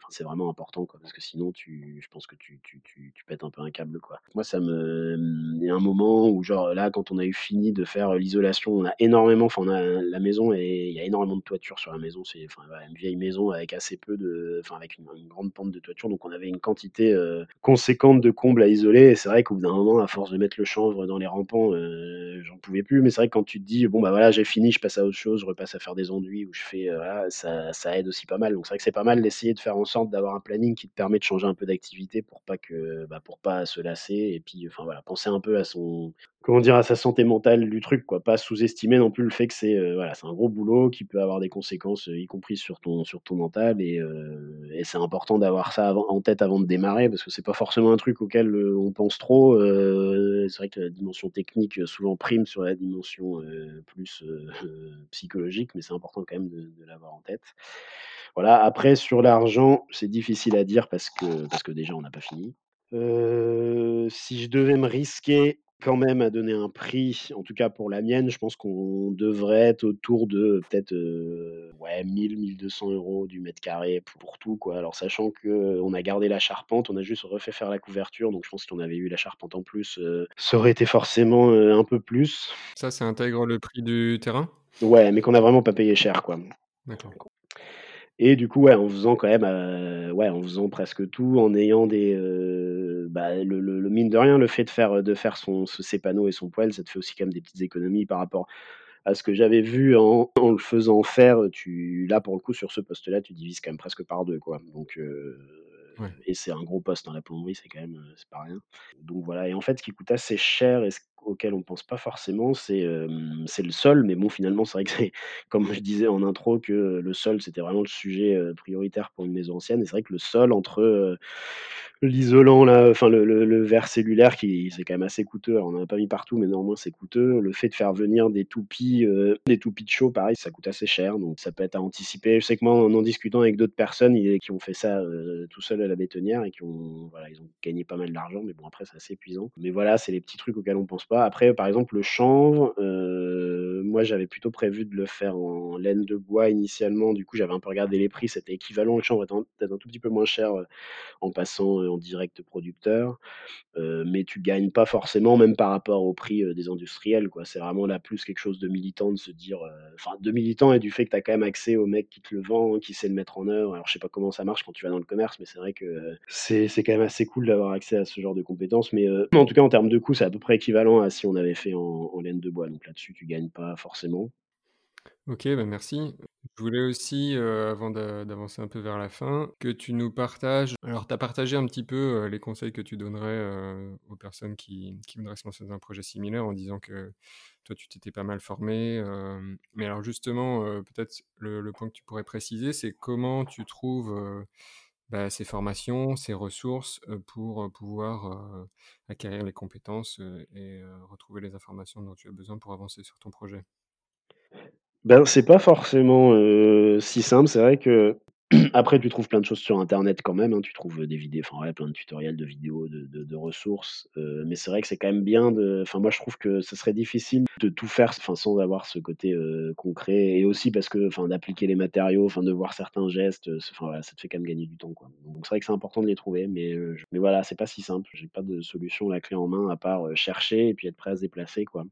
c'est vraiment important, quoi, parce que sinon tu je pense que tu tu tu tu pètes un peu un câble, quoi. Moi, ça me il y a un moment où genre là, quand on a eu fini de faire, heu, l'isolation, on a énormément enfin on a la maison et il y a énormément de toiture sur la maison. C'est enfin une vieille maison avec assez peu de enfin avec une grande pente de toiture, donc on avait une quantité, heu, conséquente de combles à isoler et c'est vrai qu'au bout d'un moment, à force de mettre le chanvre dans les rampants, heu, j'en pouvais plus. Mais c'est vrai que quand tu te dis: «Bon, bah, voilà, j'ai fini, je passe à autre chose, je repasse à faire des enduits ou je fais» heu, voilà, ça ça aide aussi pas mal. Donc c'est vrai que c'est pas mal d'essayer de faire en sorte d'avoir un planning qui te permet de changer un peu d'activité pour pas que, bah, pour pas se lasser et puis, enfin voilà, penser un peu à son comment dire? À sa santé mentale du truc, quoi. Pas sous-estimer non plus le fait que c'est, heu, voilà, c'est un gros boulot qui peut avoir des conséquences, heu, y compris sur ton sur ton mental et et c'est important d'avoir ça en tête avant de démarrer parce que c'est pas forcément un truc auquel, on pense trop. C'est vrai que la dimension technique, souvent prime sur la dimension, plus, (laughs) psychologique, mais c'est important quand même de de l'avoir en tête. Voilà, après sur l'argent, c'est difficile à dire parce que parce que déjà on n'a pas fini. Si je devais me risquer quand même à donner un prix, en tout cas pour la mienne, je pense qu'on devrait être autour de peut-être, heu, ouais 1 000-1 200 € du mètre carré pour tout, quoi. Alors sachant qu'on a gardé la charpente, on a juste refait faire la couverture, donc je pense que si on avait eu la charpente en plus, heu, ça aurait été forcément, heu, un peu plus. Ça, ça intègre le prix du terrain? Ouais, mais qu'on a vraiment pas payé cher, quoi. D'accord. Et du coup, ouais, en faisant quand même, heu, ouais, en faisant presque tout, en ayant des, heu, bah, le le le mine de rien, le fait de faire, de faire son se ses panneaux et son poêle, ça te fait aussi quand même des petites économies par rapport à ce que j'avais vu en en le faisant faire. Tu là, pour le coup, sur ce poste-là, tu divises quand même presque par 2, quoi. Donc Ouais. et c'est un gros poste, hein, la plomberie, c'est quand même, c'est pas rien. Donc voilà et en fait, ce qui coûte assez cher et ce auquel on pense pas forcément, c'est, le sol. Mais bon, finalement, c'est vrai que c'est (laughs) comme je disais en intro que, le sol, c'était vraiment le sujet, prioritaire pour une maison ancienne et c'est vrai que le sol entre, l'isolant enfin le verre cellulaire qui c'est quand même assez coûteux. On en a pas mis partout, mais néanmoins c'est coûteux. Le fait de faire venir des toupies, des toupies de chaux, pareil, ça coûte assez cher, donc ça peut être à anticiper. Je sais que moi, en en discutant avec d'autres personnes, il qui ont fait ça, tout seuls à la bétonnière et qui ont voilà, ils ont gagné pas mal d'argent, mais bon après c'est assez épuisant. Mais voilà, c'est les petits trucs auxquels on pense Après, par exemple, le chanvre, heu, moi j'avais plutôt prévu de le faire en laine de bois initialement. Du coup, j'avais un peu regardé les prix, c'était équivalent. Le chanvre étant peut-être un tout petit peu moins cher, heu, en passant, heu, en direct producteur. Mais tu gagnes pas forcément, même par rapport au prix, des industriels, quoi. C'est vraiment là plus quelque chose de militant de se dire, enfin de militant et du fait que tu as quand même accès au mec qui te le vend, qui sait le mettre en œuvre. Alors je sais pas comment ça marche quand tu vas dans le commerce, mais c'est vrai que, c'est quand même assez cool d'avoir accès à ce genre de compétences. Mais, en tout cas en termes de coût, c'est à peu près équivalent si on avait fait en laine de bois. Donc là-dessus, tu gagnes pas forcément. OK, bah, merci. Je voulais aussi, heu, avant d'avancer un peu vers la fin, que tu nous partages alors tu as partagé un petit peu, heu, les conseils que tu donnerais, heu, aux personnes qui voudraient se lancer dans un projet similaire en disant que toi tu t'étais pas mal formé, mais alors justement, peut-être le point que tu pourrais préciser, c'est comment tu trouves, bah, ces formations, ces ressources, pour, pouvoir, acquérir les compétences, et retrouver les informations dont tu as besoin pour avancer sur ton projet? Ben, c'est pas forcément, si simple. C'est vrai que (clears throat) Après, tu trouves plein de choses sur internet quand même, hein. Tu trouves, des vidéos enfin, ouais, plein de tutoriels, de vidéos, de de ressources, heu, mais c'est vrai que c'est quand même bien de enfin, moi, je trouve que ce serait difficile de tout faire enfin, sans avoir ce côté, heu, concret et aussi parce que, enfin, d'appliquer les matériaux, enfin, de voir certains gestes, enfin, voilà, ça te fait quand même gagner du temps, quoi. Donc c'est vrai que c'est important de les trouver, mais mais voilà, c'est pas si simple. J'ai pas de solution, la clé en main, à part, chercher et puis être prêt à se déplacer, quoi.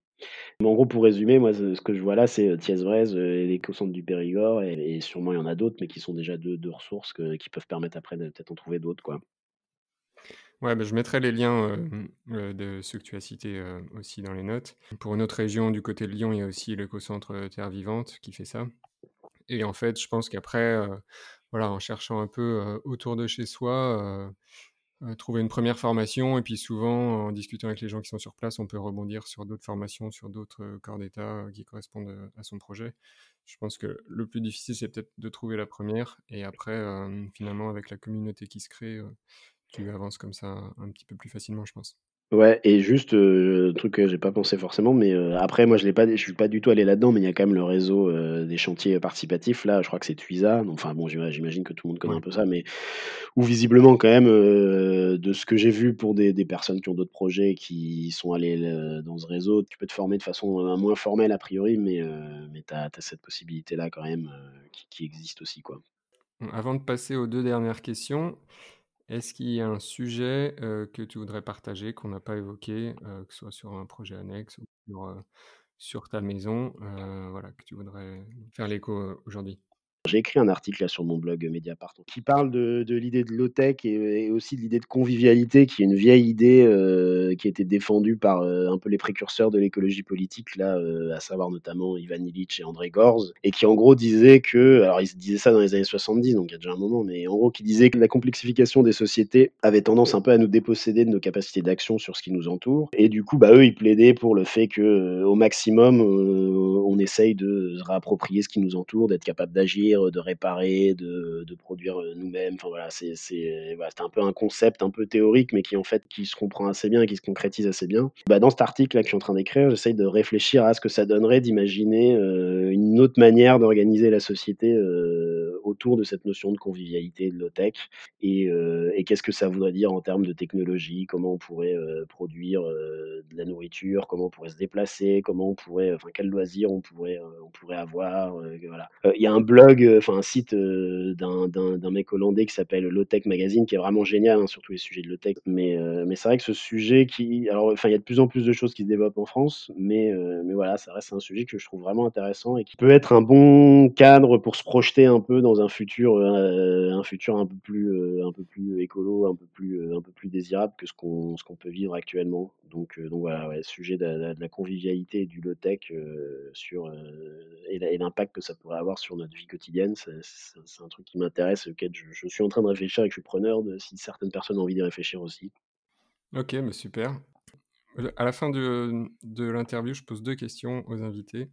Mais en gros, pour résumer, moi, ce que je vois là, c'est, et l'écocentre du Périgord et et sûrement il y en a d'autres, mais qui sont déjà 2- 2 ressources que qui peuvent permettre après de peut-être en trouver d'autres, quoi. Ouais, bah, je mettrai les liens, de ceux que tu as cités, aussi dans les notes. Pour une autre région du côté de Lyon, il y a aussi l'écocentre, Terre Vivante qui fait ça et en fait, je pense qu'après, voilà, en cherchant un peu, autour de chez soi, trouver une 1re formation et puis souvent, en discutant avec les gens qui sont sur place, on peut rebondir sur d'autres formations, sur d'autres, heu, corps d'état, heu, qui correspondent, à son projet. Je pense que le plus difficile, c'est peut-être de trouver la 1re et après, finalement, avec la communauté qui se crée, tu avances comme ça un petit peu plus facilement, je pense. Ouais et juste, heu, truc que j'ai pas pensé forcément, mais heu, après moi je l'ai pas je suis pas du tout allé là-dedans, mais il y a quand même le réseau, heu, des chantiers participatifs. Là, je crois que c'est Tuisa, enfin bon, j'ima j'imagine que tout le monde connaît un peu ça, mais où visiblement quand même, heu, de ce que j'ai vu pour des des personnes qui ont d'autres projets et qui sont allées dans ce réseau, tu peux te former de façon, moins formelle a priori, mais mais tu as cette possibilité-là quand même, qui qui existe aussi, quoi. Avant de passer aux 2 dernières questions, est-ce qu'il y a un sujet, que tu voudrais partager qu'on n'a pas évoqué, que ce soit sur un projet annexe ou sur, sur ta maison, voilà, que tu voudrais faire l'écho, aujourd'hui? J'ai écrit un article là sur mon blog, heu, Mediapart, qui parle de l'idée de low-tech et aussi de l'idée de convivialité qui est une vieille idée, heu, qui a été défendue par, heu, un peu les précurseurs de l'écologie politique là, à savoir notamment Ivan Illich et André Gorz et qui en gros disait que alors ils disaient ça dans les années 70, donc il y a déjà un moment, mais en gros qui disait que la complexification des sociétés avait tendance un peu à nous déposséder de nos capacités d'action sur ce qui nous entoure. Et du coup, bah, eux, ils plaidaient pour le fait que, au maximum, on essaye de se réapproprier ce qui nous entoure, d'être capable d'agir, de réparer, de produire, nous-mêmes, enfin voilà, c'est un peu un concept un peu théorique, mais qui en fait, qui se comprend assez bien et qui se concrétise assez bien. Bah, dans cet article là que je suis en train d'écrire, j'essaye de réfléchir à ce que ça donnerait d'imaginer, une autre manière d'organiser la société, autour de cette notion de convivialité, de low-tech et heu, et qu'est-ce que ça voudrait dire en termes de technologie? Comment on pourrait, heu, produire, heu, de la nourriture? Comment on pourrait se déplacer? Comment on pourrait, enfin, quels loisirs on pourrait, on pourrait avoir? Voilà. Il y a un blog, enfin un site, d'un mec hollandais qui s'appelle Low-Tech Magazine qui est vraiment génial, hein, sur tous les sujets de low-tech, mais mais c'est vrai que ce sujet qui alors enfin, il y a de plus en plus de choses qui se développent en France, mais mais voilà, ça reste un sujet que je trouve vraiment intéressant et qui peut être un bon cadre pour se projeter un peu dans un futur, heu, un futur un peu plus, heu, un peu plus écolo, un peu plus, heu, un peu plus désirable que ce qu'on ce qu'on peut vivre actuellement. Donc donc voilà, ouais, sujet de la convivialité et du low-tech, heu, sur, et l'impact que ça pourrait avoir sur notre vie quotidienne, c'est un truc qui m'intéresse auquel je suis en train de réfléchir et que je suis preneur de si certaines personnes ont envie d'y réfléchir aussi. OK, bah, super. À la fin de, de l'interview, je pose 2 questions aux invités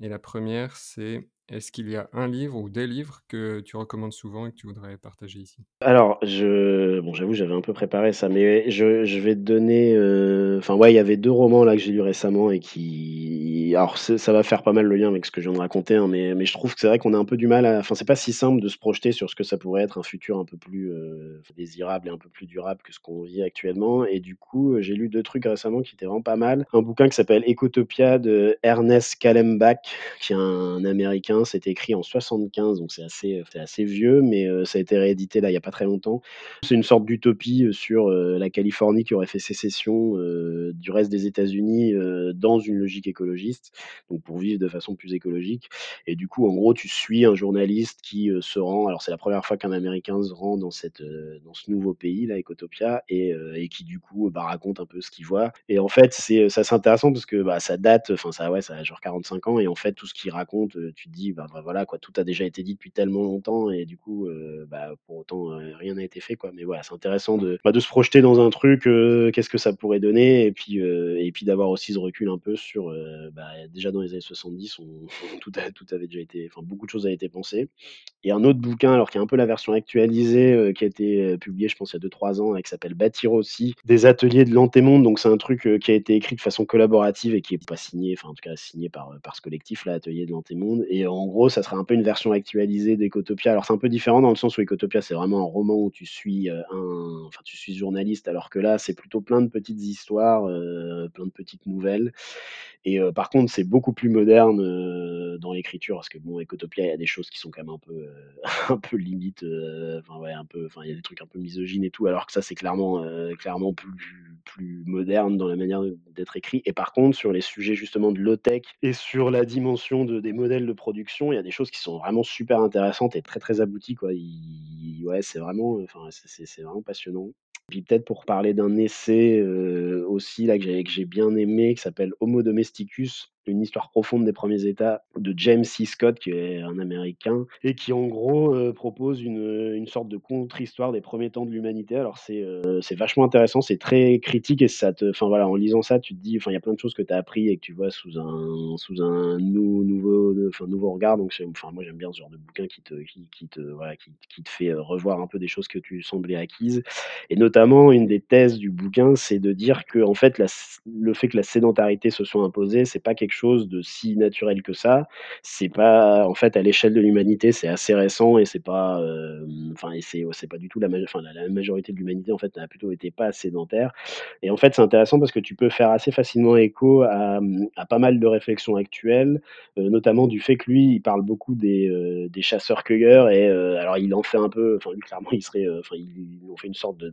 et la 1re, c'est: est-ce qu'il y a un livre ou des livres que tu recommandes souvent et que tu voudrais partager ici? Alors je bon, j'avoue, j'avais un peu préparé ça, mais je vais te donner, heu, enfin, ouais, il y avait 2 romans là que j'ai lus récemment et qui alors ça va faire pas mal le lien avec ce que je viens de raconter, hein, mais je trouve que c'est vrai qu'on a un peu du mal à enfin, c'est pas si simple de se projeter sur ce que ça pourrait être un futur un peu plus, heu, désirable et un peu plus durable que ce qu'on vit actuellement et du coup, heu, j'ai lu 2 trucs récemment qui étaient vraiment pas mal. Un bouquin qui s'appelle Ecotopia de Ernest Callenbach, qui est un Américain. C'était écrit en 75, donc c'est assez, c'est assez vieux, mais heu, ça a été réédité là, il y a pas très longtemps. C'est une sorte d'utopie, heu, sur, la Californie qui aurait fait sécession, du reste des États-Unis, dans une logique écologiste, donc pour vivre de façon plus écologique et du coup, en gros, tu suis un journaliste qui, se rend alors c'est la 1re fois qu'un Américain se rend dans cette, dans ce nouveau pays là, Ecotopia et et qui du coup, bah, raconte un peu ce qu'il voit et en fait, c'est, heu, c'est intéressant parce que, bah, ça date, enfin ça ouais, ça a genre 45 ans et en fait, tout ce qu'il raconte, tu te dis: «Bah voilà quoi, tout a déjà été dit depuis tellement longtemps» et du coup, heu, bah, pour autant, heu, rien n'a été fait, quoi, mais voilà, c'est intéressant de, bah, de se projeter dans un truc, heu, qu'est-ce que ça pourrait donner et puis, et puis d'avoir aussi ce recul un peu sur, bah, déjà dans les années 70, on (laughs) tout a tout avait déjà été enfin, beaucoup de choses avaient été pensées. Et un autre bouquin, alors qui est un peu la version actualisée, qui a été, heu, publié, je pense, il y a 2-3 ans et qui s'appelle Bâtir aussi, des ateliers de l'Antémonde, donc c'est un truc, qui a été écrit de façon collaborative et qui est pas signé, enfin, en tout cas signé par, par ce collectif là, Ateliers de l'Antémonde. Et en gros, ça serait un peu une version actualisée d'Ecotopia. Alors c'est un peu différent dans le sens où Ecotopia, c'est vraiment un roman où tu suis un, enfin tu suis journaliste, alors que là, c'est plutôt plein de petites histoires, plein de petites nouvelles. Et par contre, c'est beaucoup plus moderne dans l'écriture, parce que bon, Ecotopia, il y a des choses qui sont quand même un peu, (laughs) un peu limite, enfin ouais, un peu, enfin il y a des trucs un peu misogynes et tout, alors que ça, c'est clairement, clairement plus, plus moderne dans la manière d'être écrit. Et par contre, sur les sujets justement de low tech et sur la dimension de, des modèles de production, il y a des choses qui sont vraiment super intéressantes et très très abouties quoi. ouais, c'est vraiment, enfin c'est vraiment passionnant. Puis peut-être pour parler d'un essai aussi là que j'ai bien aimé, qui s'appelle Homo domesticus, une histoire profonde des premiers États de James C. Scott, qui est un Américain, et qui en gros propose une, une sorte de contre-histoire des premiers temps de l'humanité. Alors c'est c'est vachement intéressant, c'est très critique et ça te, en lisant ça, tu te dis, il y a plein de choses que tu as appris et que tu vois sous un sous un nouveau enfin nouveau regard. Donc moi j'aime bien ce genre de bouquin qui te qui, te voilà qui, qui, te fait revoir un peu des choses que tu semblais acquises. Et notamment une des thèses du bouquin, c'est de dire que en fait le fait que la sédentarité se soit imposée, c'est pas quelque chose de si naturel que ça. C'est pas, en fait, à l'échelle de l'humanité, c'est assez récent et c'est pas, euh, enfin, c'est, c'est pas du tout la, majorité de l'humanité en fait n'a plutôt été pas sédentaire. Et en fait, c'est intéressant parce que tu peux faire assez facilement écho à, pas mal de réflexions actuelles, euh, notamment du fait que lui, il parle beaucoup des, euh, des chasseurs-cueilleurs et alors il en fait un peu, enfin, clairement, il serait, enfin, il, en fait une sorte de,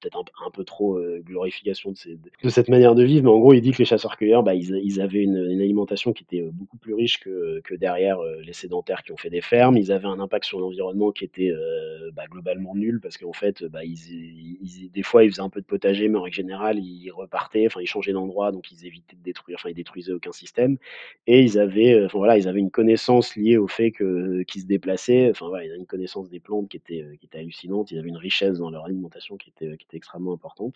peut-être un, peu trop glorification de, ces, de, cette manière de vivre, mais en gros, il dit que les chasseurs-cueilleurs, bah, ils, ils avaient une, alimentation qui était beaucoup plus riche que, que, derrière les sédentaires qui ont fait des fermes. Ils avaient un impact sur l'environnement qui était bah, globalement nul parce qu'en fait, bah, des fois, ils faisaient un peu de potager, mais en règle générale, ils repartaient, enfin, ils changeaient d'endroit, donc ils évitaient de détruire, enfin, ils détruisaient aucun système. Et ils avaient, enfin, voilà, ils avaient une connaissance liée au fait qu'ils se déplaçaient. Enfin, voilà, ils avaient une connaissance des plantes qui était, qui était hallucinante. Ils avaient une richesse dans leur alimentation qui était, qui était extrêmement importante.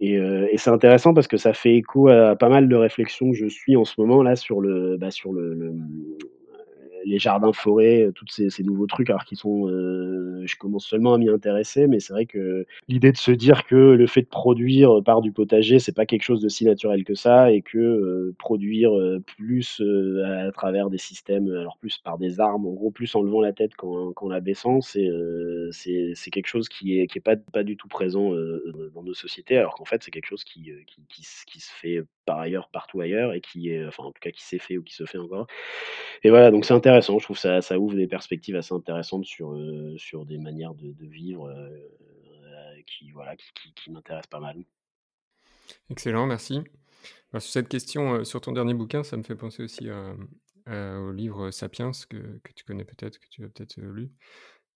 Et, et c'est intéressant parce que ça fait écho à pas mal de réflexions que je suis en ce moment là sur le, bah, sur le, le les jardins forêts, euh, tous ces, nouveaux trucs, alors qu'ils sont, euh, je commence seulement à m'y intéresser, mais c'est vrai que l'idée de se dire que le fait de produire par du potager, c'est pas quelque chose de si naturel que ça, et que euh, produire euh, plus euh, à travers des systèmes, alors plus par des armes, en gros, plus en levant la tête qu'en, qu'en la baissant, c'est, c'est, c'est quelque chose qui est, qui est pas, pas du tout présent dans nos sociétés, alors qu'en fait, c'est quelque chose qui, qui, qui, qui se fait par ailleurs partout ailleurs et qui est, enfin en tout cas qui s'est fait ou qui se fait encore. Et voilà, donc c'est intéressant, je trouve ça, ça ouvre des perspectives assez intéressantes sur, euh, sur des manières de, vivre euh, qui, voilà, qui, m'intéressent pas mal. Excellent, merci. sur cette question, euh, sur ton dernier bouquin, ça me fait penser aussi au livre Sapiens, que, que tu connais peut-être, que tu as peut-être lu,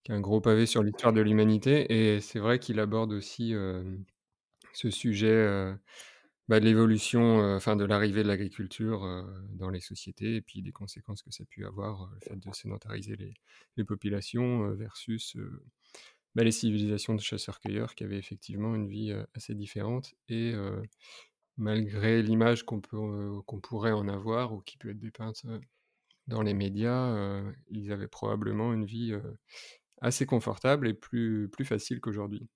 qui est un gros pavé sur l'histoire de l'humanité. Et c'est vrai qu'il aborde aussi ce sujet bah, de l'évolution, enfin de l'arrivée de l'agriculture dans les sociétés et puis des conséquences que ça a pu avoir, le fait de sédentariser les, les populations versus bah, les civilisations de chasseurs-cueilleurs qui avaient effectivement une vie assez différente et malgré l'image qu'on peut qu'on pourrait en avoir ou qui peut être dépeinte dans les médias, ils avaient probablement une vie assez confortable et plus, plus facile qu'aujourd'hui.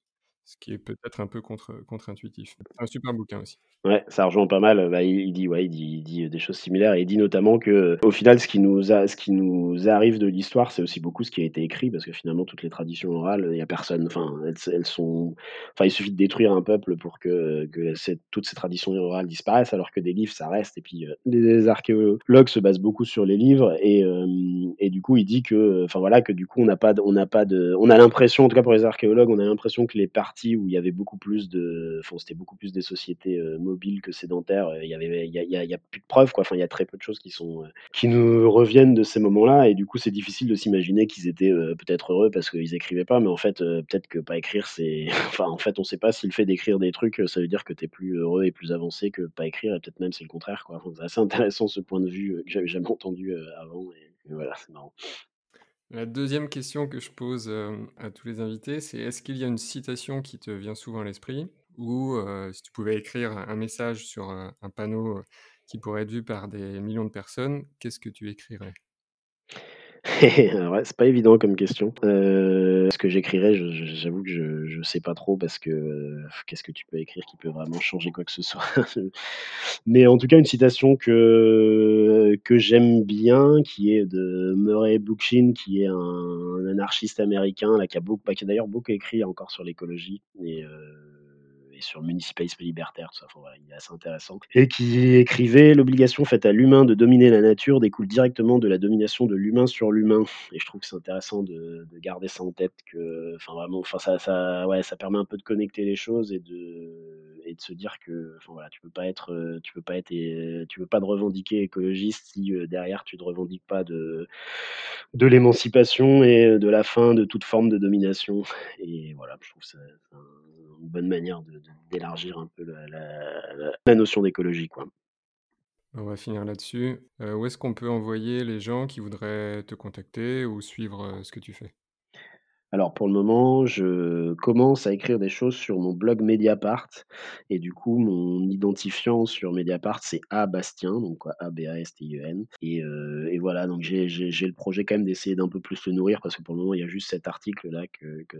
Ce qui est peut-être un peu contre, contre-intuitif. Un super bouquin aussi. Ouais, ça rejoint pas mal. Bah, il, dit, ouais, il dit, dit des choses similaires il dit notamment que, au final, ce qui nous a, ce qui nous arrive de l'histoire, c'est aussi beaucoup ce qui a été écrit parce que finalement, toutes les traditions orales, il y a personne. Enfin, elles, sont. Enfin, il suffit de détruire un peuple pour que, que toutes ces traditions orales disparaissent, alors que des livres, ça reste. Et puis, euh, les archéologues se basent beaucoup sur les livres et, euh, et du coup, il dit que, enfin voilà, que du coup, on n'a pas, on n'a pas de, on a l'impression, en tout cas pour les archéologues, on a l'impression que les parties où il y avait beaucoup plus de, enfin, c'était beaucoup plus des sociétés euh, mobile que sédentaire. Il y avait, il y a, plus de preuves, quoi. Enfin, il y a très peu de choses qui sont, euh, qui nous reviennent de ces moments-là, et du coup, c'est difficile de s'imaginer qu'ils étaient euh, peut-être heureux parce qu'ils écrivaient pas, mais en fait, euh, peut-être que pas écrire, c'est, (laughs) enfin, en fait, on sait pas si le fait d'écrire des trucs, ça veut dire que tu es plus heureux et plus avancé que pas écrire, et peut-être même c'est le contraire, quoi. c'est assez intéressant ce point de vue que j'avais jamais entendu avant, c'est marrant. La deuxième question que je pose à tous les invités, c'est est-ce qu'il y a une citation qui te vient souvent à l'esprit ou si tu pouvais écrire un message sur un, panneau qui pourrait être vu par des millions de personnes, qu'est-ce que tu écrirais? (laughs) ouais, c'est pas évident comme question. ce que j'écrirais, j'avoue que je, ne sais pas trop parce que qu'est-ce que tu peux écrire qui peut vraiment changer quoi que ce soit. (laughs) Mais en tout cas, une citation que que j'aime bien, qui est de Murray Bookchin, qui est un, anarchiste américain, là, qui a, bah, qui a d'ailleurs beaucoup écrit encore sur l'écologie. Et, sur le municipalisme libertaire, tout ça, il est assez intéressant. Et qui écrivait L'obligation faite à l'humain de dominer la nature découle directement de la domination de l'humain sur l'humain. Et je trouve que c'est intéressant de, garder ça en tête, que, enfin vraiment, enfin ça, ça, ouais, ça permet un peu de connecter les choses et de, et de se dire que, enfin voilà, tu peux pas être, tu peux pas être, tu peux pas te revendiquer écologiste si euh, derrière tu ne revendiques pas de, de l'émancipation et de la fin de toute forme de domination. Et voilà, je trouve ça, une bonne manière d'élargir un peu la, notion d'écologie. Quoi. On va finir là-dessus. Euh, où est-ce qu'on peut envoyer les gens qui voudraient te contacter ou suivre euh, ce que tu fais? Alors pour le moment, je commence à écrire des choses sur mon blog Mediapart et du coup mon identifiant sur Mediapart c'est A Bastien, donc A B A S T I E N et, euh, et voilà donc j'ai le projet quand même d'essayer d'un peu plus le nourrir parce que pour le moment il y a juste cet article là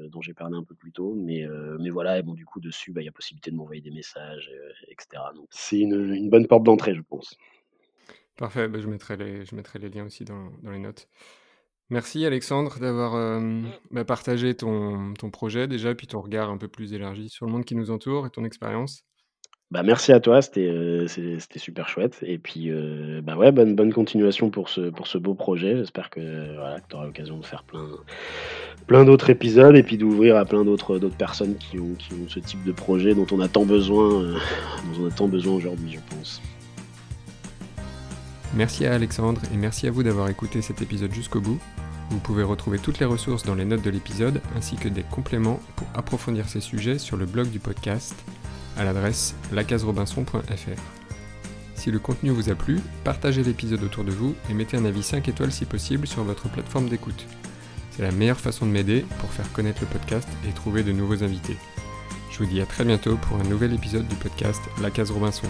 dont j'ai parlé un peu plus tôt mais euh, mais voilà et bon du coup dessus bah, il y a possibilité de m'envoyer des messages euh, etc c'est une, bonne porte d'entrée je pense. Parfait, bah, je mettrai les je mettrai les liens aussi dans les notes. Merci Alexandre d'avoir euh, bah, partagé ton, ton, projet déjà, puis ton regard un peu plus élargi sur le monde qui nous entoure et ton expérience. Bah, merci à toi, c'était euh, super chouette. Et puis, euh, bah ouais, bonne, bonne continuation pour ce, pour ce beau projet. J'espère que, voilà, tu auras l'occasion de faire plein, plein d'autres épisodes et puis d'ouvrir à plein d'autres personnes qui ont, qui ont ce type de projet dont on a tant besoin, dont on a tant besoin aujourd'hui, je pense. Merci à Alexandre et merci à vous d'avoir écouté cet épisode jusqu'au bout. Vous pouvez retrouver toutes les ressources dans les notes de l'épisode ainsi que des compléments pour approfondir ces sujets sur le blog du podcast à l'adresse lacaserobinson.fr. Si le contenu vous a plu, partagez l'épisode autour de vous et mettez un avis 5 étoiles si possible sur votre plateforme d'écoute. C'est la meilleure façon de m'aider pour faire connaître le podcast et trouver de nouveaux invités. Je vous dis à très bientôt pour un nouvel épisode du podcast La Case Robinson.